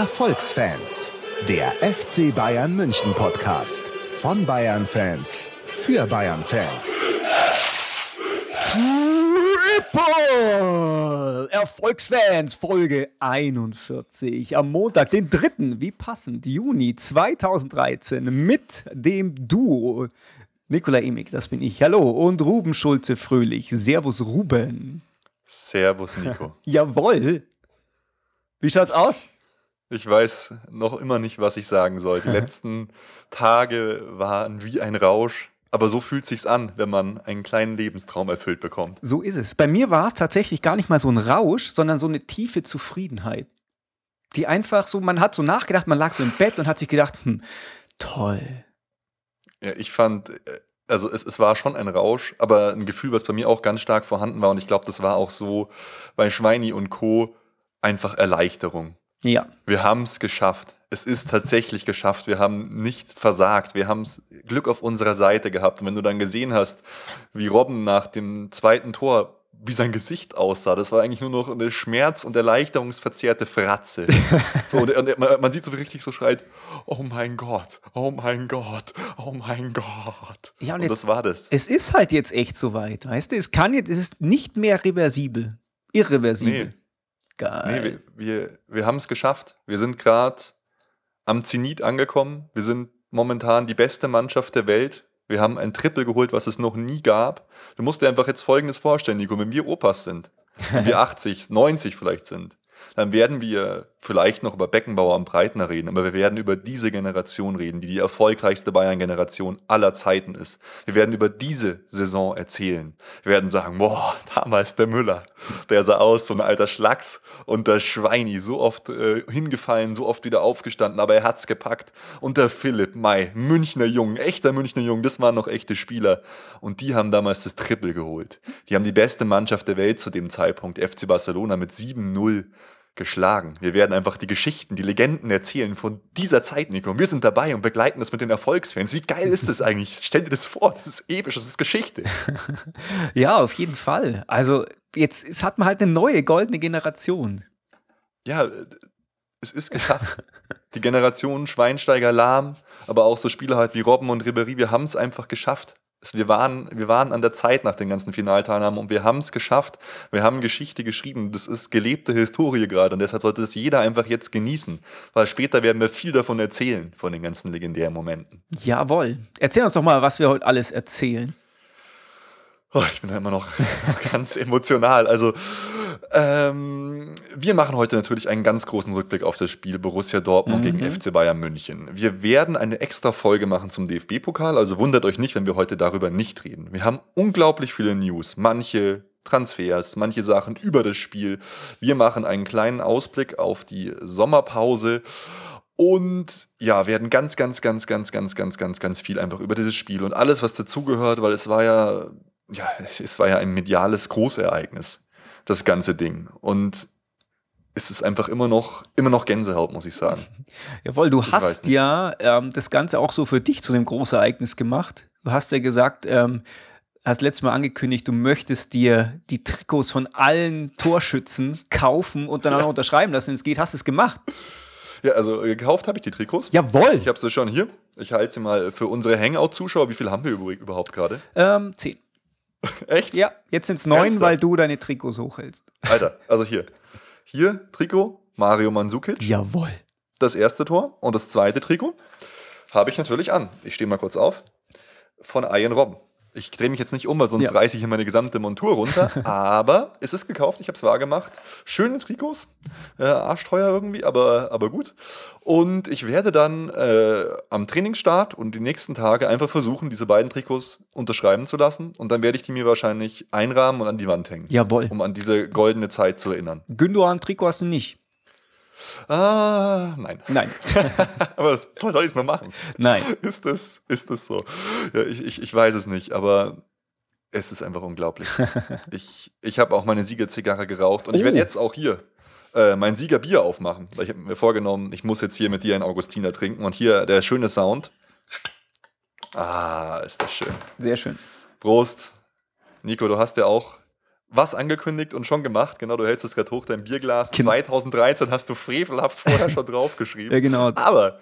Erfolgsfans, der FC Bayern München Podcast von Bayern Fans für Bayern Fans. Triple Erfolgsfans Folge 41 am Montag, den 3. wie passend Juni 2013 mit dem Duo Nikola Emig, das bin ich. Hallo und Ruben Schulze Fröhlich. Servus Ruben. Servus Nico. Jawohl. Wie schaut's aus? Ich weiß noch immer nicht, was ich sagen soll. Die letzten Tage waren wie ein Rausch. Aber so fühlt sich's an, wenn man einen kleinen Lebenstraum erfüllt bekommt. So ist es. Bei mir war es tatsächlich gar nicht mal so ein Rausch, sondern so eine tiefe Zufriedenheit. Die einfach so, man hat so nachgedacht, man lag so im Bett und hat sich gedacht, hm, toll. Ja, ich fand, äh, also es, es war schon ein Rausch, aber ein Gefühl, was bei mir auch ganz stark vorhanden war. Und ich glaube, das war auch so bei Schweini und Co. einfach Erleichterung. Ja. Wir haben es geschafft. Es ist tatsächlich geschafft. Wir haben nicht versagt. Wir haben Glück auf unserer Seite gehabt. Und wenn du dann gesehen hast, wie Robben nach dem zweiten Tor wie sein Gesicht aussah. Das war eigentlich nur noch eine schmerz- und erleichterungsverzerrte Fratze. so, und, und man, man, sieht so richtig so schreit, oh mein Gott, oh mein Gott, oh mein Gott. Ja, und, und jetzt, das war das. Es ist halt jetzt echt soweit, weißt du? Es kann jetzt, es ist nicht mehr reversibel. Irreversibel. Nee. Geil. Nee, wir, wir, wir haben es geschafft. Wir sind gerade am Zenit angekommen. Wir sind momentan die beste Mannschaft der Welt. Wir haben ein Triple geholt, was es noch nie gab. Du musst dir einfach jetzt Folgendes vorstellen, Nico. Wenn wir Opas sind, wenn wir 80, 90 vielleicht sind, dann werden wir vielleicht noch über Beckenbauer am Breitner reden, aber wir werden über diese Generation reden, die die erfolgreichste Bayern-Generation aller Zeiten ist. Wir werden über diese Saison erzählen. Wir werden sagen, boah, damals der Müller, der sah aus, so ein alter Schlacks und der Schweini, so oft äh, hingefallen, so oft wieder aufgestanden, aber er hat's gepackt. Und der Philipp May, Münchner Jungen, echter Münchner Jungen, das waren noch echte Spieler. Und die haben damals das Triple geholt. Die haben die beste Mannschaft der Welt zu dem Zeitpunkt, FC Barcelona mit 7-0 geschlagen. Wir werden einfach die Geschichten, die Legenden erzählen von dieser Zeit, Nico. Und wir sind dabei und begleiten das mit den Erfolgsfans. Wie geil ist das eigentlich? Stell dir das vor, das ist episch, das ist Geschichte. ja, auf jeden Fall. Also jetzt, hat man halt eine neue goldene Generation. Ja, es ist geschafft. die Generation Schweinsteiger, Lahm, aber auch so Spieler halt wie Robben und Ribéry, wir haben es einfach geschafft wir waren, wir waren an der Zeit nach den ganzen Finalteilnahmen und wir haben es geschafft. Wir haben Geschichte geschrieben. Das ist gelebte Historie gerade und deshalb sollte das jeder einfach jetzt genießen, weil später werden wir viel davon erzählen, von den ganzen legendären Momenten. Jawohl. Erzähl uns doch mal, was wir heute alles erzählen. Oh, ich bin da immer noch ganz emotional. Also, ähm, wir machen heute natürlich einen ganz großen Rückblick auf das Spiel Borussia Dortmund mhm. gegen FC Bayern München. Wir werden eine extra Folge machen zum DFB-Pokal, also wundert euch nicht, wenn wir heute darüber nicht reden. Wir haben unglaublich viele News, manche Transfers, manche Sachen über das Spiel. Wir machen einen kleinen Ausblick auf die Sommerpause. Und ja, werden ganz, ganz, ganz, ganz, ganz, ganz, ganz, ganz viel einfach über dieses Spiel und alles, was dazugehört, weil es war ja ja, es war ja ein mediales Großereignis, das ganze Ding. Und es ist einfach immer noch, immer noch Gänsehaut, muss ich sagen. Jawohl, du ich hast ja ähm, das Ganze auch so für dich zu einem Großereignis gemacht. Du hast ja gesagt, ähm, hast letztes Mal angekündigt, du möchtest dir die Trikots von allen Torschützen kaufen und dann auch noch unterschreiben lassen. Es geht, hast du es gemacht. Ja, also äh, gekauft habe ich die Trikots. Jawohl. Ich habe sie schon hier. Ich halte sie mal für unsere Hangout-Zuschauer. Wie viel haben wir überhaupt gerade? Ähm, zehn. Echt? Ja, jetzt sind es neun, weil du deine Trikots hochhältst. Alter, also hier. Hier, Trikot, Mario Mandzukic. Jawohl. Das erste Tor und das zweite Trikot habe ich natürlich an. Ich stehe mal kurz auf. Von Ian Robben. Ich drehe mich jetzt nicht um, weil sonst ja. reiße ich hier meine gesamte Montur runter. aber es ist gekauft, ich habe es wahr gemacht. Schöne Trikots, äh, arschteuer irgendwie, aber, aber gut. Und ich werde dann äh, am Trainingsstart und die nächsten Tage einfach versuchen, diese beiden Trikots unterschreiben zu lassen. Und dann werde ich die mir wahrscheinlich einrahmen und an die Wand hängen. Jawohl. Um an diese goldene Zeit zu erinnern. Gündogan-Trikot hast du nicht. Ah, nein. Nein. aber was soll, soll ich es noch machen? Nein. Ist das, ist das so? Ja, ich, ich, ich weiß es nicht, aber es ist einfach unglaublich. ich ich habe auch meine Siegerzigarre geraucht und oh. ich werde jetzt auch hier äh, mein Siegerbier aufmachen. Weil ich habe mir vorgenommen, ich muss jetzt hier mit dir einen Augustiner trinken und hier der schöne Sound. Ah, ist das schön. Sehr schön. Prost. Nico, du hast ja auch was angekündigt und schon gemacht. Genau, du hältst es gerade hoch, dein Bierglas. Genau. 2013 hast du frevelhaft vorher schon draufgeschrieben. Ja, genau. Aber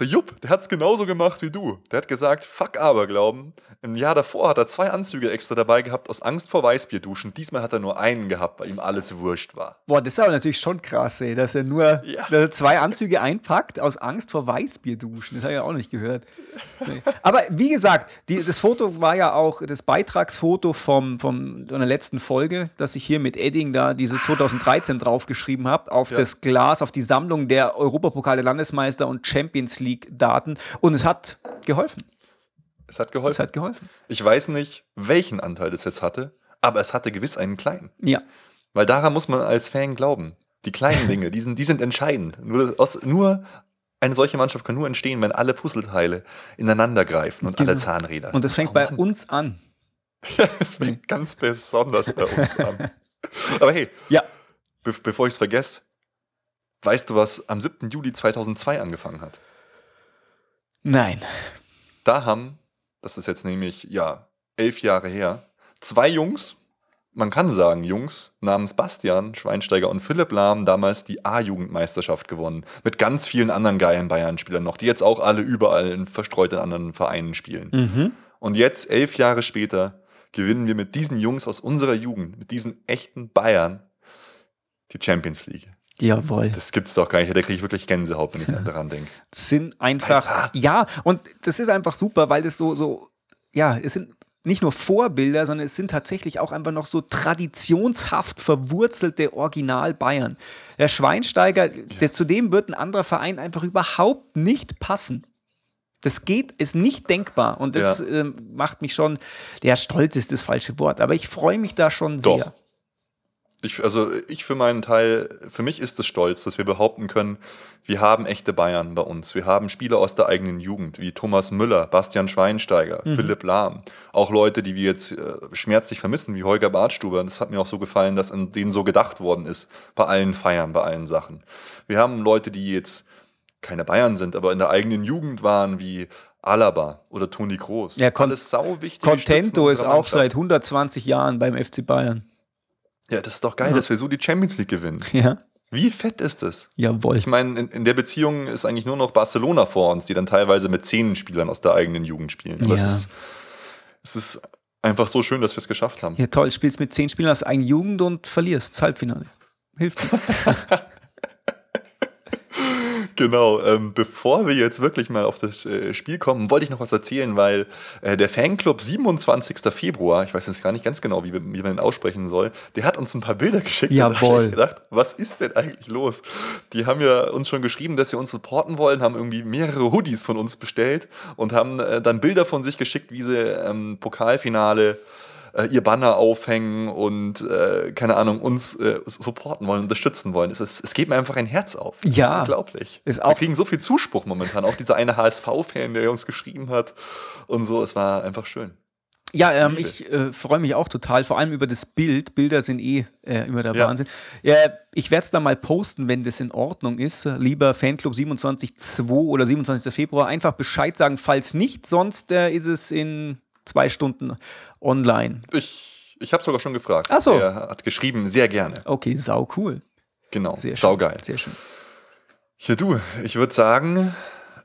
der Jupp, der hat es genauso gemacht wie du. Der hat gesagt, fuck Aberglauben. Im Jahr davor hat er zwei Anzüge extra dabei gehabt aus Angst vor Weißbierduschen. Diesmal hat er nur einen gehabt, weil ihm alles wurscht war. Boah, das ist aber natürlich schon krass, ey, dass er nur Ja. er zwei Anzüge einpackt aus Angst vor Weißbierduschen. Das habe ich auch nicht gehört. Nee. Aber wie gesagt, die, das Foto war ja auch das Beitragsfoto vom, vom von der letzten Folge, dass ich hier mit Edding da diese 2013 draufgeschrieben habe, auf Ja. das Glas, auf die Sammlung der Europapokal der Landesmeister und Champions League Daten. Und es hat geholfen. Es hat Es geholfen. hat geholfen. Ich weiß nicht, welchen Anteil das jetzt hatte, aber es hatte gewiss einen kleinen. Ja. Weil daran muss man als Fan glauben. Die kleinen Dinge, die sind, die sind entscheidend. Nur, aus, nur eine solche Mannschaft kann nur entstehen, wenn alle Puzzleteile ineinander greifen und Genau. alle Zahnräder. Und das fängt Oh bei uns an. Das fängt ganz besonders bei uns an. Aber hey, Ja. be bevor ich es vergesse, weißt du, was am 7. Juli 2002 angefangen hat? Nein. Da haben, das ist jetzt nämlich, ja, elf Jahre her, zwei Jungs, man kann sagen Jungs, namens Bastian Schweinsteiger und Philipp Lahm damals die A-Jugendmeisterschaft gewonnen. Mit ganz vielen anderen geilen Bayern-Spielern noch, die jetzt auch alle überall in verstreuten anderen Vereinen spielen. Mhm. Und jetzt, elf Jahre später, gewinnen wir mit diesen Jungs aus unserer Jugend, mit diesen echten Bayern, die Champions League. Jawohl. Das gibt's doch gar nicht. Da kriege ich wirklich Gänsehaut, wenn ich daran denke. sind einfach, Alter. ja, und das ist einfach super, weil das so, so, ja, es sind nicht nur Vorbilder, sondern es sind tatsächlich auch einfach noch so traditionshaft verwurzelte Original Bayern. Der Schweinsteiger, der, zu dem wird ein anderer Verein einfach überhaupt nicht passen. Das geht, ist nicht denkbar und das Ja. ähm, macht mich schon, der Stolz ist das falsche Wort, aber ich freue mich da schon Doch. sehr. Ich, also ich für meinen Teil, für mich ist es stolz, dass wir behaupten können, wir haben echte Bayern bei uns. Wir haben Spieler aus der eigenen Jugend, wie Thomas Müller, Bastian Schweinsteiger, Philipp Lahm. Auch Leute, die wir jetzt äh, schmerzlich vermissen, wie Holger Bartstuber. Das hat mir auch so gefallen, dass an denen so gedacht worden ist, bei allen Feiern, bei allen Sachen. Wir haben Leute, die jetzt keine Bayern sind, aber in der eigenen Jugend waren, wie Alaba oder Toni Kroos. Ja, Alles sau wichtig. Contento ist auch seit 120 Jahren beim FC Bayern. Ja, das ist doch geil, Ja. dass wir so die Champions League gewinnen. Ja, Wie fett ist das? jawohl. Ich meine, in, in der Beziehung ist eigentlich nur noch Barcelona vor uns, die dann teilweise mit zehn Spielern aus der eigenen Jugend spielen. Aber es, Ja. ist, es ist einfach so schön, dass wir es geschafft haben. Ja, toll, spielst mit zehn Spielern aus der eigenen Jugend und verlierst das Halbfinale. Hilft. Genau. Ähm, bevor wir jetzt wirklich mal auf das äh, Spiel kommen, wollte ich noch was erzählen, weil äh, der Fanclub 27. Februar, ich weiß jetzt gar nicht ganz genau, wie, wie man ihn aussprechen soll, der hat uns ein paar Bilder geschickt. Jawohl. ich gedacht, was ist denn eigentlich los? Die haben ja uns schon geschrieben, dass sie uns supporten wollen, haben irgendwie mehrere Hoodies von uns bestellt und haben äh, dann Bilder von sich geschickt, wie sie ähm, Pokalfinale äh, ihr Banner aufhängen und äh, keine Ahnung, uns äh, supporten wollen, unterstützen wollen. Es, ist, es geht mir einfach ein Herz auf. Das Ja. ist unglaublich. Ist Wir auch- kriegen so viel Zuspruch momentan. Auch dieser eine HSV-Fan, der uns geschrieben hat und so. Es war einfach schön. Ja, ähm, ich äh, freue mich auch total, vor allem über das Bild. Bilder sind eh äh, immer der Ja. Wahnsinn. Ja, ich werde es dann mal posten, wenn das in Ordnung ist. Lieber Fanclub 27.2 oder 27. Februar, einfach Bescheid sagen, falls nicht, sonst äh, ist es in zwei Stunden online. Ich, ich habe sogar schon gefragt. Ach so. Er hat geschrieben, sehr gerne. Okay, sau cool. Genau. Sehr schön. Saugeil. Sehr schön. Ja, du, ich würde sagen,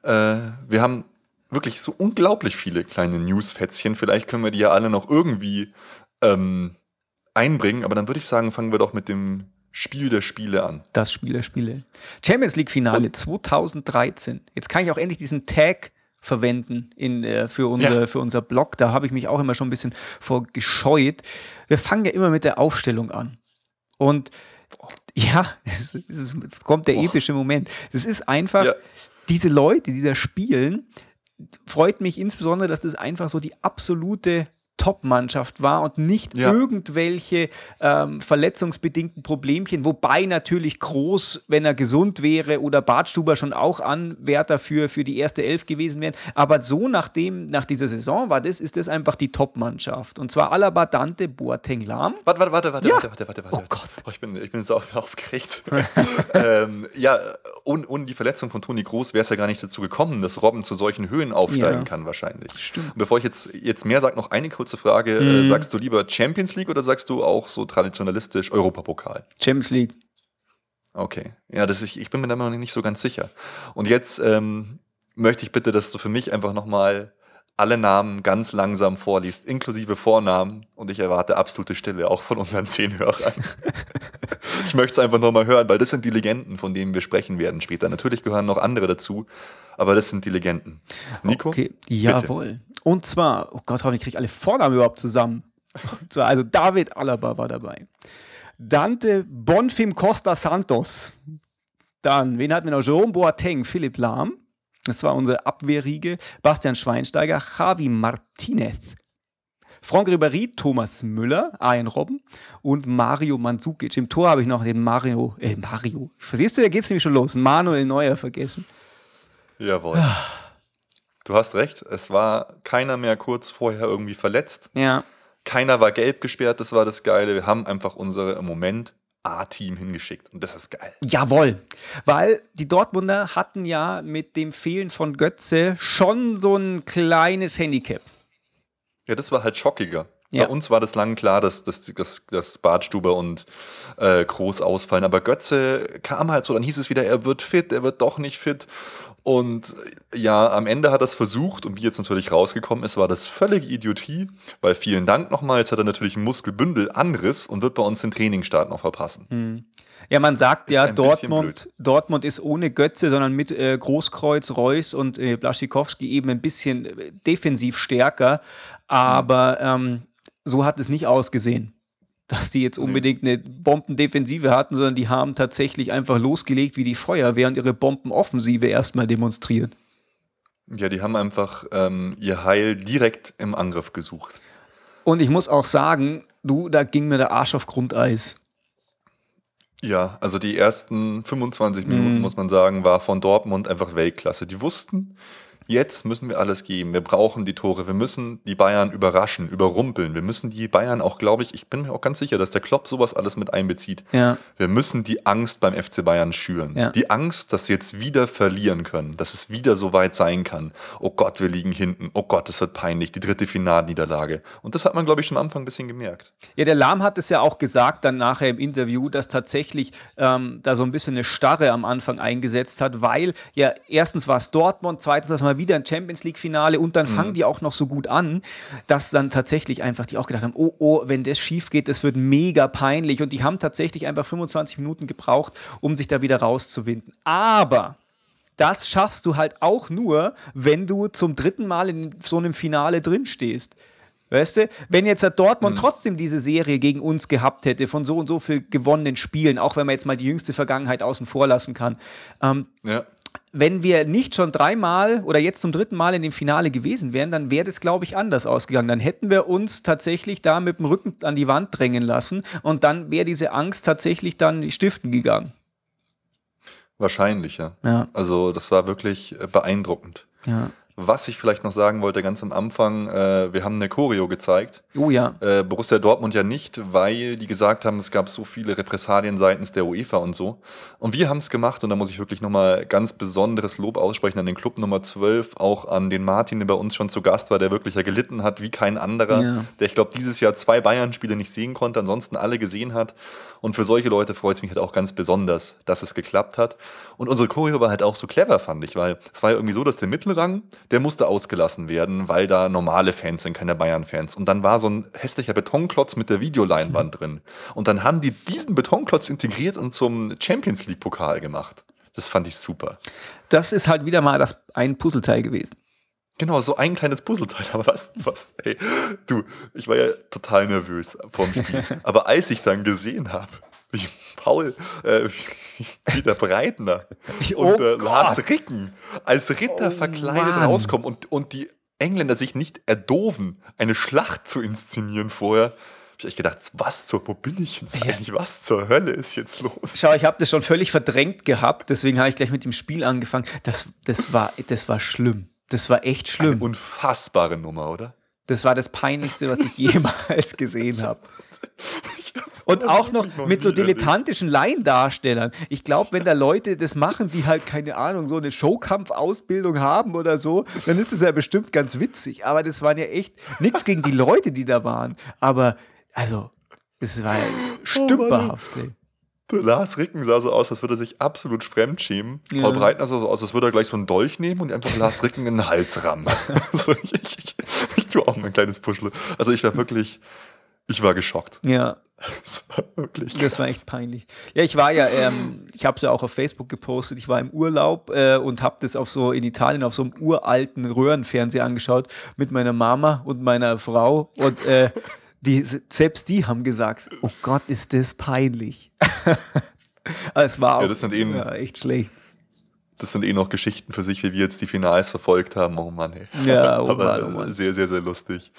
äh, wir haben wirklich so unglaublich viele kleine Newsfätzchen. Vielleicht können wir die ja alle noch irgendwie ähm, einbringen. Aber dann würde ich sagen, fangen wir doch mit dem Spiel der Spiele an. Das Spiel der Spiele. Champions League Finale 2013. Jetzt kann ich auch endlich diesen Tag verwenden in, äh, für, unser, Ja. für unser Blog. Da habe ich mich auch immer schon ein bisschen vor gescheut. Wir fangen ja immer mit der Aufstellung an. Und ja, es, ist, es kommt der Oh. epische Moment. Es ist einfach, Ja. diese Leute, die da spielen, freut mich insbesondere, dass das einfach so die absolute Top-Mannschaft war und nicht Ja. irgendwelche ähm, verletzungsbedingten Problemchen, wobei natürlich Groß, wenn er gesund wäre, oder Bartstuber schon auch Anwärter für, für die erste Elf gewesen wären. Aber so nachdem, nach dieser Saison war das, ist das einfach die Top-Mannschaft. Und zwar Alaba, Dante, Boateng, Lahm. Warte, warte, warte, warte, Ja. warte, warte, warte, warte. Oh warte. Gott. Oh, ich, bin, ich bin so aufgeregt. ähm, ja, ohne, ohne die Verletzung von Toni Groß wäre es ja gar nicht dazu gekommen, dass Robben zu solchen Höhen aufsteigen Ja. kann, wahrscheinlich. Stimmt. Und bevor ich jetzt, jetzt mehr sage, noch eine kurze kurze Frage. Äh, mhm. sagst du lieber Champions League oder sagst du auch so traditionalistisch Europapokal? Champions League. Okay. Ja, das ist, ich bin mir da noch nicht so ganz sicher. Und jetzt ähm, möchte ich bitte, dass du für mich einfach nochmal alle Namen ganz langsam vorliest, inklusive Vornamen. Und ich erwarte absolute Stille, auch von unseren zehn Hörern. ich möchte es einfach nochmal hören, weil das sind die Legenden, von denen wir sprechen werden später. Natürlich gehören noch andere dazu, aber das sind die Legenden. Nico? Okay, jawohl. Und zwar, oh Gott, hoffentlich kriege ich alle Vornamen überhaupt zusammen. Also David Alaba war dabei. Dante Bonfim Costa Santos. Dann, wen hatten wir noch? Jerome Boateng, Philipp Lahm. Das war unsere Abwehrriege. Bastian Schweinsteiger, Javi Martinez. Franck Ribéry, Thomas Müller, Arjen Robben und Mario Mandzukic. Im Tor habe ich noch den Mario, äh, Mario. Verstehst du, da geht es nämlich schon los. Manuel Neuer vergessen. Jawohl. Du hast recht, es war keiner mehr kurz vorher irgendwie verletzt. Ja. Keiner war gelb gesperrt, das war das Geile. Wir haben einfach unsere im Moment A-Team hingeschickt. Und das ist geil. Jawohl. Weil die Dortmunder hatten ja mit dem Fehlen von Götze schon so ein kleines Handicap. Ja, das war halt schockiger. Ja. Bei uns war das lang klar, dass, dass, dass, dass Bartstuber und äh, Groß ausfallen. Aber Götze kam halt so, dann hieß es wieder, er wird fit, er wird doch nicht fit. Und ja, am Ende hat er es versucht und wie jetzt natürlich rausgekommen ist, war das völlige Idiotie, weil vielen Dank nochmal, jetzt hat er natürlich einen Muskelbündelanriss und wird bei uns den Trainingsstart noch verpassen. Hm. Ja, man sagt ist ja, Dortmund, Dortmund ist ohne Götze, sondern mit äh, Großkreuz, Reus und äh, Blaschikowski eben ein bisschen äh, defensiv stärker. Aber ähm, so hat es nicht ausgesehen dass die jetzt unbedingt eine Bombendefensive hatten, sondern die haben tatsächlich einfach losgelegt wie die Feuerwehr und ihre Bombenoffensive erstmal demonstriert. Ja, die haben einfach ähm, ihr Heil direkt im Angriff gesucht. Und ich muss auch sagen, du, da ging mir der Arsch auf Grundeis. Ja, also die ersten 25 Minuten, mm. muss man sagen, war von Dortmund einfach Weltklasse. Die wussten, Jetzt müssen wir alles geben. Wir brauchen die Tore. Wir müssen die Bayern überraschen, überrumpeln. Wir müssen die Bayern auch, glaube ich, ich bin mir auch ganz sicher, dass der Klopp sowas alles mit einbezieht. Ja. Wir müssen die Angst beim FC Bayern schüren. Ja. Die Angst, dass sie jetzt wieder verlieren können, dass es wieder so weit sein kann. Oh Gott, wir liegen hinten. Oh Gott, es wird peinlich. Die dritte Finalniederlage. Und das hat man, glaube ich, schon am Anfang ein bisschen gemerkt. Ja, der Lahm hat es ja auch gesagt, dann nachher im Interview, dass tatsächlich ähm, da so ein bisschen eine Starre am Anfang eingesetzt hat, weil ja erstens war es Dortmund, zweitens, dass man mal wieder ein Champions League-Finale und dann mhm. fangen die auch noch so gut an, dass dann tatsächlich einfach die auch gedacht haben, oh, oh, wenn das schief geht, das wird mega peinlich. Und die haben tatsächlich einfach 25 Minuten gebraucht, um sich da wieder rauszuwinden. Aber das schaffst du halt auch nur, wenn du zum dritten Mal in so einem Finale drinstehst. Weißt du, wenn jetzt Dortmund mhm. trotzdem diese Serie gegen uns gehabt hätte, von so und so viel gewonnenen Spielen, auch wenn man jetzt mal die jüngste Vergangenheit außen vor lassen kann, ähm, ja wenn wir nicht schon dreimal oder jetzt zum dritten Mal in dem Finale gewesen wären, dann wäre das, glaube ich, anders ausgegangen. Dann hätten wir uns tatsächlich da mit dem Rücken an die Wand drängen lassen und dann wäre diese Angst tatsächlich dann stiften gegangen. Wahrscheinlich, ja. ja. Also das war wirklich äh, beeindruckend. Ja. Was ich vielleicht noch sagen wollte, ganz am Anfang, äh, wir haben eine Choreo gezeigt. Oh ja. Äh, Borussia Dortmund ja nicht, weil die gesagt haben, es gab so viele Repressalien seitens der UEFA und so. Und wir haben es gemacht und da muss ich wirklich nochmal ganz besonderes Lob aussprechen an den Club Nummer 12, auch an den Martin, der bei uns schon zu Gast war, der wirklich ja gelitten hat wie kein anderer, ja. der ich glaube dieses Jahr zwei Bayern-Spiele nicht sehen konnte, ansonsten alle gesehen hat. Und für solche Leute freut es mich halt auch ganz besonders, dass es geklappt hat. Und unsere Choreo war halt auch so clever, fand ich, weil es war ja irgendwie so, dass der Mittelrang, der musste ausgelassen werden, weil da normale Fans sind, keine Bayern-Fans. Und dann war so ein hässlicher Betonklotz mit der Videoleinwand drin. Und dann haben die diesen Betonklotz integriert und zum Champions League-Pokal gemacht. Das fand ich super. Das ist halt wieder mal das ein Puzzleteil gewesen. Genau, so ein kleines Puzzleteil. Aber was, was, ey, du, ich war ja total nervös vorm Spiel. Aber als ich dann gesehen habe, wie Paul, äh, wie der Breitner und äh, Lars Ricken als Ritter oh, verkleidet Mann. rauskommen und, und die Engländer sich nicht erdoven, eine Schlacht zu inszenieren vorher, habe ich gedacht, was zur, wo bin ich jetzt eigentlich, was zur Hölle ist jetzt los? Schau, ich habe das schon völlig verdrängt gehabt, deswegen habe ich gleich mit dem Spiel angefangen. Das, das, war, das war schlimm. Das war echt schlimm. Eine unfassbare Nummer, oder? Das war das Peinlichste, was ich jemals gesehen habe. Und auch noch mit so dilettantischen Laiendarstellern. Ich glaube, wenn da Leute das machen, die halt, keine Ahnung, so eine Showkampfausbildung haben oder so, dann ist das ja bestimmt ganz witzig. Aber das waren ja echt nichts gegen die Leute, die da waren. Aber, also, das war ja oh stümperhaft, ey. Lars Ricken sah so aus, als würde er sich absolut fremd schämen. Ja. Paul Breitner sah so aus, als würde er gleich so einen Dolch nehmen und einfach Lars Ricken in den Hals rammen. also ich, ich, ich, ich tue auch mein kleines Puschle. Also ich war wirklich, ich war geschockt. Ja. Das war wirklich. Das war echt peinlich. Ja, ich war ja, ähm, ich habe es ja auch auf Facebook gepostet. Ich war im Urlaub äh, und habe das auf so in Italien auf so einem uralten Röhrenfernseher angeschaut mit meiner Mama und meiner Frau und äh, die, selbst die haben gesagt, oh Gott, ist das peinlich. es war auch ja, das sind eben, ja, echt schlecht. Das sind eh noch Geschichten für sich, wie wir jetzt die Finals verfolgt haben. Oh Mann, ey. Ja, oh Aber Mann, oh Mann. sehr, sehr, sehr lustig.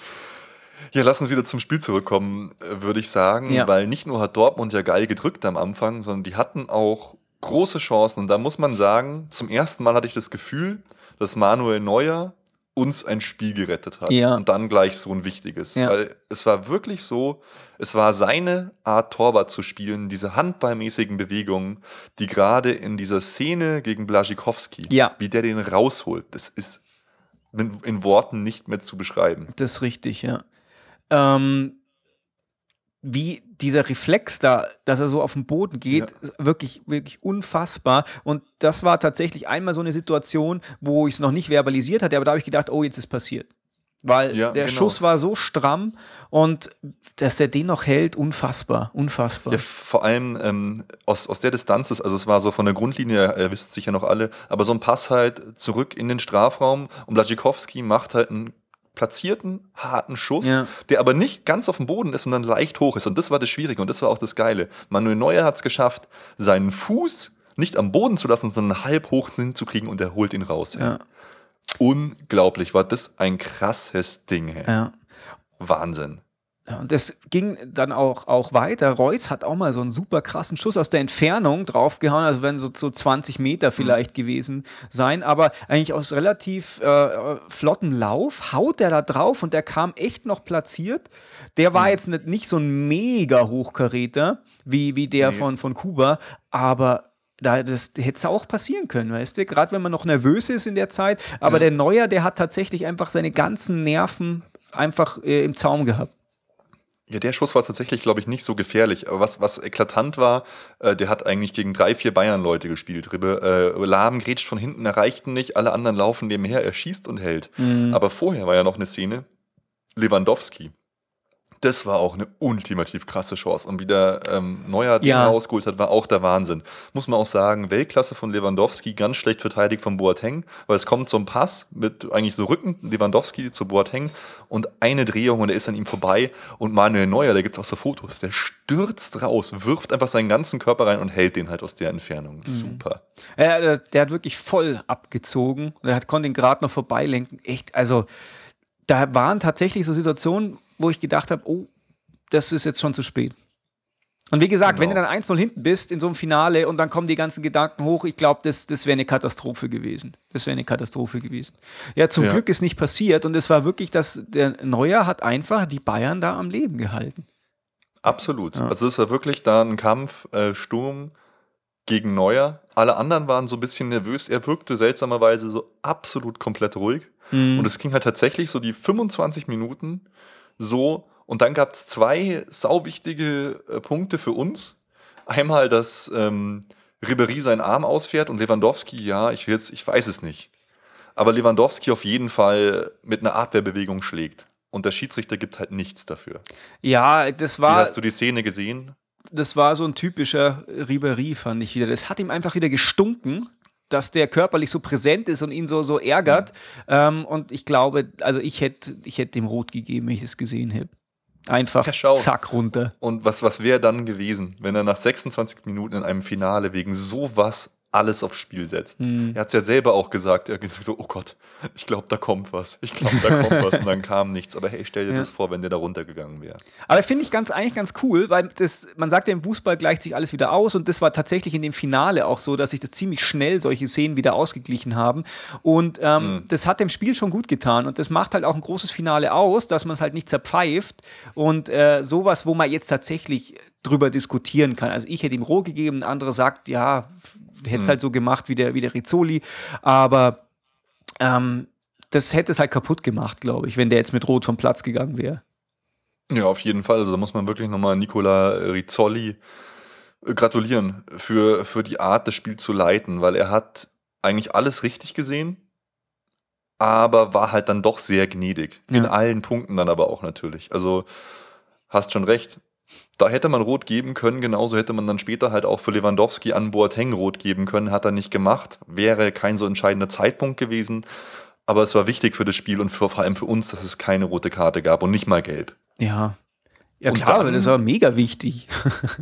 Ja, lass uns wieder zum Spiel zurückkommen, würde ich sagen, ja. weil nicht nur hat Dortmund ja geil gedrückt am Anfang, sondern die hatten auch große Chancen. Und da muss man sagen, zum ersten Mal hatte ich das Gefühl, dass Manuel Neuer uns ein Spiel gerettet hat. Ja. Und dann gleich so ein wichtiges. Ja. Weil es war wirklich so, es war seine Art Torwart zu spielen, diese handballmäßigen Bewegungen, die gerade in dieser Szene gegen Blaschikowski, ja. wie der den rausholt, das ist in, in Worten nicht mehr zu beschreiben. Das ist richtig, ja. Ähm, wie dieser Reflex da, dass er so auf den Boden geht, ja. wirklich, wirklich unfassbar. Und das war tatsächlich einmal so eine Situation, wo ich es noch nicht verbalisiert hatte, aber da habe ich gedacht, oh, jetzt ist passiert. Weil ja, der genau. Schuss war so stramm und dass er den noch hält, unfassbar, unfassbar. Ja, vor allem ähm, aus, aus der Distanz, ist, also es war so von der Grundlinie, ihr wisst sicher noch alle, aber so ein Pass halt zurück in den Strafraum und Blazikowski macht halt einen platzierten, harten Schuss, ja. der aber nicht ganz auf dem Boden ist, sondern leicht hoch ist. Und das war das Schwierige und das war auch das Geile. Manuel Neuer hat es geschafft, seinen Fuß nicht am Boden zu lassen, sondern halb hoch hinzukriegen und er holt ihn raus. Ja. Unglaublich, war das ein krasses Ding. Wahnsinn. Ja, und das ging dann auch, auch weiter. Reutz hat auch mal so einen super krassen Schuss aus der Entfernung draufgehauen, also wenn so, so 20 Meter vielleicht mhm. gewesen sein, aber eigentlich aus relativ äh, flotten Lauf haut der da drauf und der kam echt noch platziert. Der war mhm. jetzt nicht, nicht so ein mega Hochkaräter wie, wie der nee. von, von Kuba, aber da, das hätte es auch passieren können, weißt du? Gerade wenn man noch nervös ist in der Zeit. Aber ja. der Neuer, der hat tatsächlich einfach seine ganzen Nerven einfach äh, im Zaum gehabt. Ja, der Schuss war tatsächlich, glaube ich, nicht so gefährlich. Aber was, was eklatant war, äh, der hat eigentlich gegen drei, vier Bayern-Leute gespielt. Ribbe, äh, Lahm grätscht von hinten, erreicht ihn nicht, alle anderen laufen nebenher, er schießt und hält. Mhm. Aber vorher war ja noch eine Szene, Lewandowski das war auch eine ultimativ krasse Chance. Und wie der ähm, Neuer den ja. rausgeholt hat, war auch der Wahnsinn. Muss man auch sagen, Weltklasse von Lewandowski, ganz schlecht verteidigt von Boateng, weil es kommt zum Pass mit eigentlich so Rücken, Lewandowski zu Boateng und eine Drehung und er ist an ihm vorbei. Und Manuel Neuer, da gibt es auch so Fotos, der stürzt raus, wirft einfach seinen ganzen Körper rein und hält den halt aus der Entfernung. Mhm. Super. Ja, der, der, hat wirklich voll abgezogen. Der hat, konnte ihn gerade noch vorbeilenken. Echt, also da waren tatsächlich so Situationen, wo ich gedacht habe, oh, das ist jetzt schon zu spät. Und wie gesagt, genau. wenn du dann 1-0 hinten bist in so einem Finale und dann kommen die ganzen Gedanken hoch, ich glaube, das, das wäre eine Katastrophe gewesen. Das wäre eine Katastrophe gewesen. Ja, zum ja. Glück ist nicht passiert und es war wirklich, dass der Neuer hat einfach die Bayern da am Leben gehalten. Absolut. Ja. Also es war wirklich da ein Kampf, äh, Sturm gegen Neuer. Alle anderen waren so ein bisschen nervös. Er wirkte seltsamerweise so absolut komplett ruhig. Mhm. Und es ging halt tatsächlich so die 25 Minuten so. Und dann gab es zwei sauwichtige äh, Punkte für uns. Einmal, dass ähm, Ribery seinen Arm ausfährt und Lewandowski, ja, ich, will's, ich weiß es nicht. Aber Lewandowski auf jeden Fall mit einer Abwehrbewegung schlägt. Und der Schiedsrichter gibt halt nichts dafür. Ja, das war. Wie hast du die Szene gesehen? Das war so ein typischer Ribery, fand ich wieder. Das hat ihm einfach wieder gestunken dass der körperlich so präsent ist und ihn so, so ärgert. Mhm. Ähm, und ich glaube, also ich hätte ich hätt dem Rot gegeben, wenn ich das gesehen hätte. Einfach ja, zack runter. Und was, was wäre dann gewesen, wenn er nach 26 Minuten in einem Finale wegen sowas alles aufs Spiel setzt. Mhm. Er hat es ja selber auch gesagt. Er hat gesagt so, oh Gott, ich glaube, da kommt was. Ich glaube, da kommt was. Und dann kam nichts. Aber hey, stell dir ja. das vor, wenn der da runtergegangen wäre. Aber finde ich ganz, eigentlich ganz cool, weil das, man sagt ja, im Fußball gleicht sich alles wieder aus. Und das war tatsächlich in dem Finale auch so, dass sich das ziemlich schnell solche Szenen wieder ausgeglichen haben. Und ähm, mhm. das hat dem Spiel schon gut getan. Und das macht halt auch ein großes Finale aus, dass man es halt nicht zerpfeift. Und äh, sowas, wo man jetzt tatsächlich drüber diskutieren kann. Also ich hätte ihm roh gegeben, ein anderer sagt, ja, hätte es mhm. halt so gemacht wie der, wie der Rizzoli, aber ähm, das hätte es halt kaputt gemacht, glaube ich, wenn der jetzt mit Rot vom Platz gegangen wäre. Ja, auf jeden Fall. Also da muss man wirklich nochmal Nicola Rizzoli äh, gratulieren für, für die Art, das Spiel zu leiten, weil er hat eigentlich alles richtig gesehen, aber war halt dann doch sehr gnädig. Ja. In allen Punkten dann aber auch natürlich. Also hast schon recht. Da hätte man rot geben können, genauso hätte man dann später halt auch für Lewandowski an Boateng rot geben können, hat er nicht gemacht. Wäre kein so entscheidender Zeitpunkt gewesen. Aber es war wichtig für das Spiel und für, vor allem für uns, dass es keine rote Karte gab und nicht mal gelb. Ja. Ja, und klar, dann, das war mega wichtig.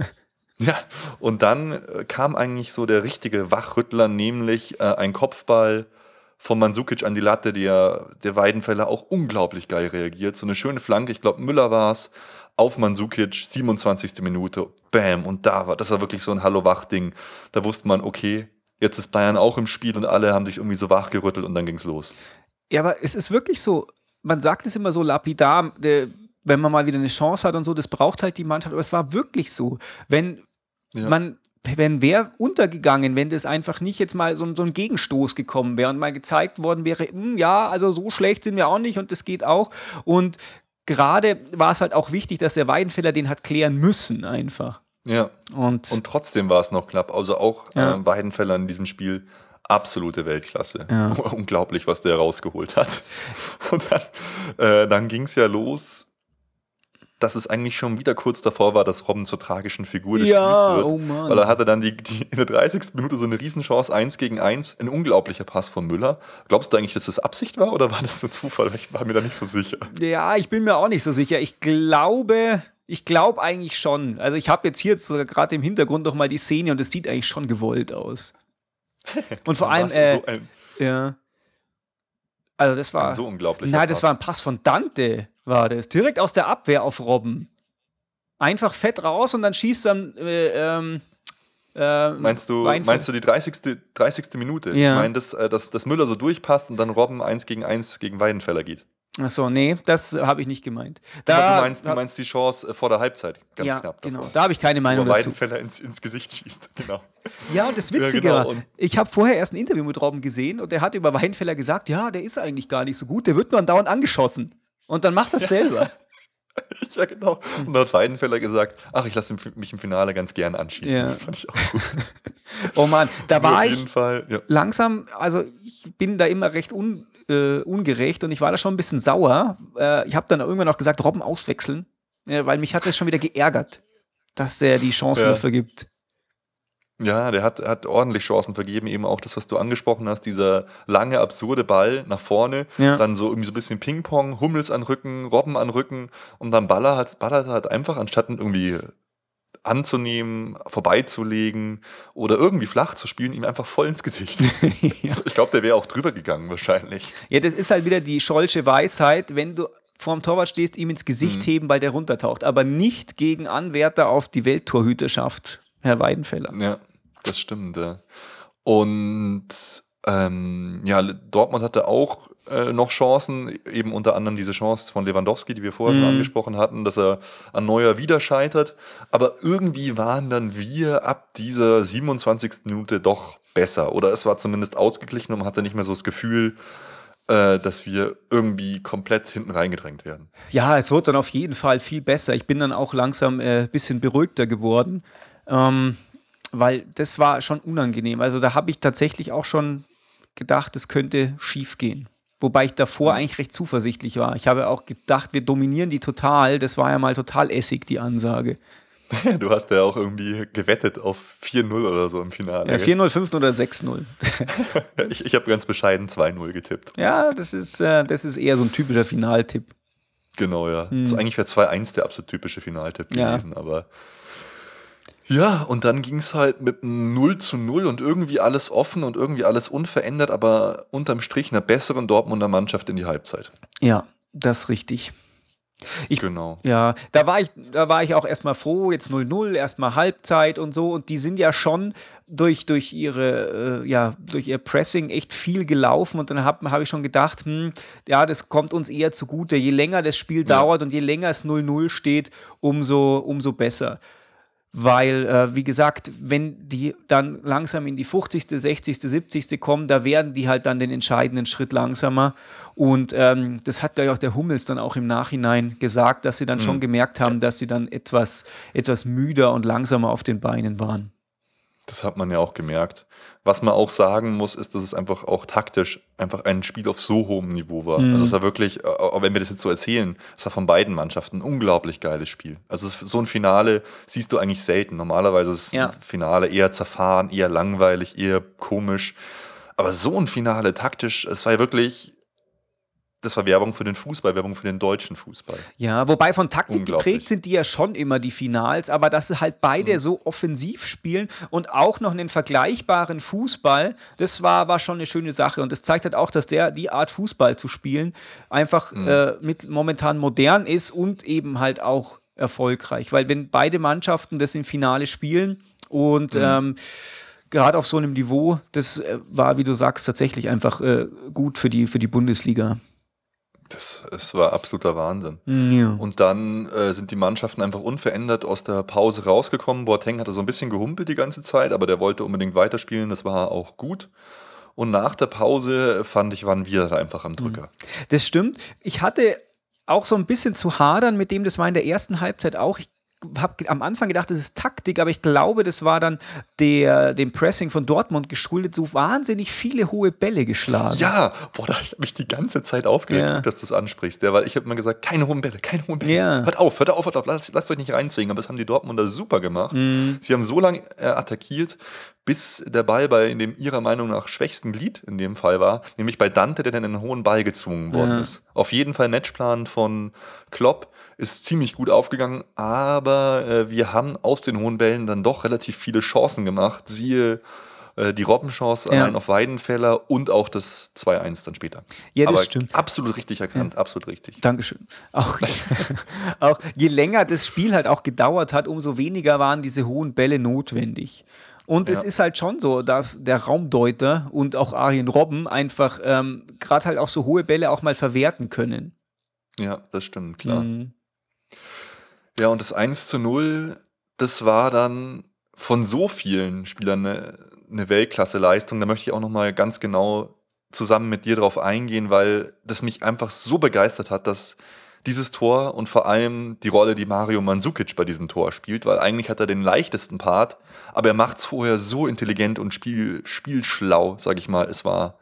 ja, und dann äh, kam eigentlich so der richtige Wachrüttler, nämlich äh, ein Kopfball von Mansukic an die Latte, der, der Weidenfeller auch unglaublich geil reagiert. So eine schöne Flanke, ich glaube Müller war es, auf Mansukic, 27. Minute, bam, und da war, das war wirklich so ein Hallo-Wach-Ding. Da wusste man, okay, jetzt ist Bayern auch im Spiel und alle haben sich irgendwie so wachgerüttelt und dann ging es los. Ja, aber es ist wirklich so, man sagt es immer so lapidar, wenn man mal wieder eine Chance hat und so, das braucht halt die Mannschaft, aber es war wirklich so. Wenn ja. man wenn wer untergegangen, wenn das einfach nicht jetzt mal so, so ein Gegenstoß gekommen wäre und mal gezeigt worden wäre, hm, ja, also so schlecht sind wir auch nicht und das geht auch. Und gerade war es halt auch wichtig, dass der Weidenfeller den hat klären müssen, einfach. Ja. Und, und trotzdem war es noch knapp. Also auch ja. äh, Weidenfeller in diesem Spiel absolute Weltklasse. Ja. Unglaublich, was der rausgeholt hat. Und dann, äh, dann ging es ja los dass es eigentlich schon wieder kurz davor war, dass Robben zur tragischen Figur des ja, Spiels wird. Oh Mann. Weil er hatte dann die, die, in der 30. Minute so eine Riesenchance, 1 gegen 1, ein unglaublicher Pass von Müller. Glaubst du eigentlich, dass das Absicht war oder war das nur Zufall? Ich war mir da nicht so sicher. Ja, ich bin mir auch nicht so sicher. Ich glaube, ich glaube eigentlich schon. Also ich habe jetzt hier gerade im Hintergrund noch mal die Szene und es sieht eigentlich schon gewollt aus. Und vor allem, äh, so ja. Also das war so unglaublich. Nein, das war ein Pass von Dante war das. Direkt aus der Abwehr auf Robben. Einfach fett raus und dann schießt dann. Äh, ähm, äh, meinst, du, meinst du die 30. 30. Minute? Ja. Ich meine, dass, äh, dass, dass Müller so durchpasst und dann Robben 1 gegen 1 gegen Weidenfeller geht. Achso, nee, das habe ich nicht gemeint. Da, du, meinst, du meinst die Chance äh, vor der Halbzeit, ganz ja, knapp. Davor. Genau, da habe ich keine Meinung Wo dazu. Weidenfeller ins, ins Gesicht schießt, genau. Ja, und das Witzige, ja, genau. ich habe vorher erst ein Interview mit Robben gesehen und der hat über Weidenfeller gesagt, ja, der ist eigentlich gar nicht so gut, der wird nur andauernd angeschossen. Und dann macht das selber. ja, genau. Und dann hat Weidenfeller gesagt, ach, ich lasse mich im Finale ganz gern anschießen. Ja. Das fand ich auch gut. oh Mann, da war ich Fall, ja. langsam, also ich bin da immer recht un, äh, ungerecht und ich war da schon ein bisschen sauer. Äh, ich habe dann irgendwann auch gesagt, Robben auswechseln, äh, weil mich hat das schon wieder geärgert, dass der die Chance ja. vergibt. Ja, der hat, hat ordentlich Chancen vergeben. Eben auch das, was du angesprochen hast, dieser lange, absurde Ball nach vorne. Ja. Dann so irgendwie so ein bisschen Ping-Pong, Hummels an Rücken, Robben an Rücken. Und dann Baller hat, Baller hat einfach, anstatt irgendwie anzunehmen, vorbeizulegen oder irgendwie flach zu spielen, ihm einfach voll ins Gesicht. ja. Ich glaube, der wäre auch drüber gegangen wahrscheinlich. Ja, das ist halt wieder die Scholsche Weisheit, wenn du vorm Torwart stehst, ihm ins Gesicht mhm. heben, weil der runtertaucht, aber nicht gegen Anwärter auf die Welttorhüterschaft. Herr Weidenfeller. Ja, das stimmt. Ja. Und ähm, ja, Dortmund hatte auch äh, noch Chancen, eben unter anderem diese Chance von Lewandowski, die wir vorher mhm. schon angesprochen hatten, dass er an Neuer wieder scheitert. Aber irgendwie waren dann wir ab dieser 27. Minute doch besser. Oder es war zumindest ausgeglichen und man hatte nicht mehr so das Gefühl, äh, dass wir irgendwie komplett hinten reingedrängt werden. Ja, es wurde dann auf jeden Fall viel besser. Ich bin dann auch langsam ein äh, bisschen beruhigter geworden. Ähm, weil das war schon unangenehm. Also da habe ich tatsächlich auch schon gedacht, es könnte schief gehen. Wobei ich davor eigentlich recht zuversichtlich war. Ich habe auch gedacht, wir dominieren die total. Das war ja mal total essig, die Ansage. Du hast ja auch irgendwie gewettet auf 4-0 oder so im Finale. Ja, 4-0, 5-0 oder 6-0. ich ich habe ganz bescheiden 2-0 getippt. Ja, das ist, äh, das ist eher so ein typischer Finaltipp. Genau, ja. Hm. Also eigentlich wäre 2-1 der absolut typische Finaltipp ja. gewesen, aber Ja, und dann ging es halt mit einem 0 zu 0 und irgendwie alles offen und irgendwie alles unverändert, aber unterm Strich einer besseren Dortmunder Mannschaft in die Halbzeit. Ja, das ist richtig. Ich, genau. Ja, da war ich, da war ich auch erstmal froh, jetzt 0-0, erstmal Halbzeit und so. Und die sind ja schon durch, durch ihre, äh, ja, durch ihr Pressing echt viel gelaufen. Und dann habe hab ich schon gedacht, hm, ja, das kommt uns eher zugute. Je länger das Spiel ja. dauert und je länger es 0-0 steht, umso, umso besser weil, äh, wie gesagt, wenn die dann langsam in die 50., 60., 70. kommen, da werden die halt dann den entscheidenden Schritt langsamer. Und ähm, das hat ja auch der Hummels dann auch im Nachhinein gesagt, dass sie dann mhm. schon gemerkt haben, dass sie dann etwas, etwas müder und langsamer auf den Beinen waren. Das hat man ja auch gemerkt. Was man auch sagen muss, ist, dass es einfach auch taktisch einfach ein Spiel auf so hohem Niveau war. Mhm. Also es war wirklich, auch wenn wir das jetzt so erzählen, es war von beiden Mannschaften ein unglaublich geiles Spiel. Also so ein Finale siehst du eigentlich selten. Normalerweise ist ja. ein Finale eher zerfahren, eher langweilig, eher komisch. Aber so ein Finale taktisch, es war ja wirklich das war Werbung für den Fußball, Werbung für den deutschen Fußball. Ja, wobei von Taktik geprägt sind die ja schon immer die Finals, aber dass sie halt beide mhm. so offensiv spielen und auch noch einen vergleichbaren Fußball, das war, war schon eine schöne Sache. Und das zeigt halt auch, dass der, die Art Fußball zu spielen, einfach mhm. äh, mit momentan modern ist und eben halt auch erfolgreich. Weil wenn beide Mannschaften das im Finale spielen und mhm. ähm, gerade auf so einem Niveau, das äh, war, wie du sagst, tatsächlich einfach äh, gut für die, für die Bundesliga. Das, das war absoluter Wahnsinn. Ja. Und dann äh, sind die Mannschaften einfach unverändert aus der Pause rausgekommen. Boateng hatte so ein bisschen gehumpelt die ganze Zeit, aber der wollte unbedingt weiterspielen. Das war auch gut. Und nach der Pause fand ich, waren wir einfach am Drücker. Das stimmt. Ich hatte auch so ein bisschen zu hadern mit dem, das war in der ersten Halbzeit auch. Ich habe am Anfang gedacht, das ist Taktik, aber ich glaube, das war dann der, dem Pressing von Dortmund geschuldet, so wahnsinnig viele hohe Bälle geschlagen. Ja, boah, da habe ich mich die ganze Zeit aufgeregt, ja. dass du es ansprichst. Ja, weil ich habe immer gesagt, keine hohen Bälle, keine hohen Bälle. Ja. Hört auf, hört auf, hört auf, lasst, lasst euch nicht reinzwingen. Aber das haben die Dortmunder super gemacht. Mhm. Sie haben so lange äh, attackiert, bis der Ball bei in dem ihrer Meinung nach schwächsten Glied in dem Fall war, nämlich bei Dante, der dann in einen hohen Ball gezwungen worden ja. ist. Auf jeden Fall Matchplan von Klopp ist ziemlich gut aufgegangen, aber äh, wir haben aus den hohen Bällen dann doch relativ viele Chancen gemacht. Siehe äh, die Robbenchance ja. allein auf Weidenfeller und auch das 2-1 dann später. Ja, das aber stimmt. Absolut richtig erkannt, ja. absolut richtig. Dankeschön. Auch, auch je länger das Spiel halt auch gedauert hat, umso weniger waren diese hohen Bälle notwendig. Und ja. es ist halt schon so, dass der Raumdeuter und auch Arjen Robben einfach ähm, gerade halt auch so hohe Bälle auch mal verwerten können. Ja, das stimmt, klar. Mhm. Ja, und das 1 zu 0, das war dann von so vielen Spielern eine, eine Weltklasse-Leistung. Da möchte ich auch nochmal ganz genau zusammen mit dir drauf eingehen, weil das mich einfach so begeistert hat, dass dieses Tor und vor allem die Rolle, die Mario Mandzukic bei diesem Tor spielt, weil eigentlich hat er den leichtesten Part, aber er macht es vorher so intelligent und spiel, spielschlau, sag ich mal. Es war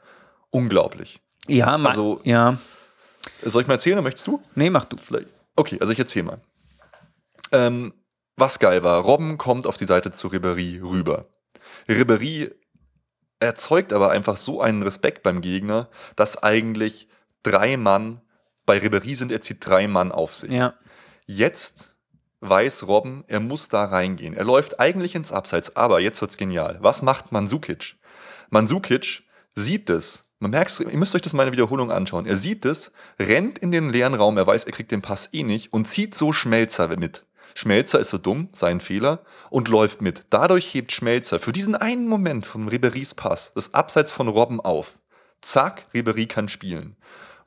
unglaublich. Ja, also, ja. Soll ich mal erzählen oder möchtest du? Nee, mach du. Vielleicht. Okay, also ich erzähle mal. Ähm, was geil war, Robben kommt auf die Seite zu Ribéry rüber. Ribéry erzeugt aber einfach so einen Respekt beim Gegner, dass eigentlich drei Mann, bei Ribéry sind, er zieht drei Mann auf sich. Ja. Jetzt weiß Robben, er muss da reingehen. Er läuft eigentlich ins Abseits, aber jetzt wird's genial. Was macht Mansukic? Mansukic sieht es. Man merkt, ihr müsst euch das mal in der Wiederholung anschauen. Er sieht es, rennt in den leeren Raum, er weiß, er kriegt den Pass eh nicht und zieht so Schmelzer mit. Schmelzer ist so dumm, sein Fehler, und läuft mit. Dadurch hebt Schmelzer für diesen einen Moment von Riberys Pass das Abseits von Robben auf. Zack, Ribery kann spielen.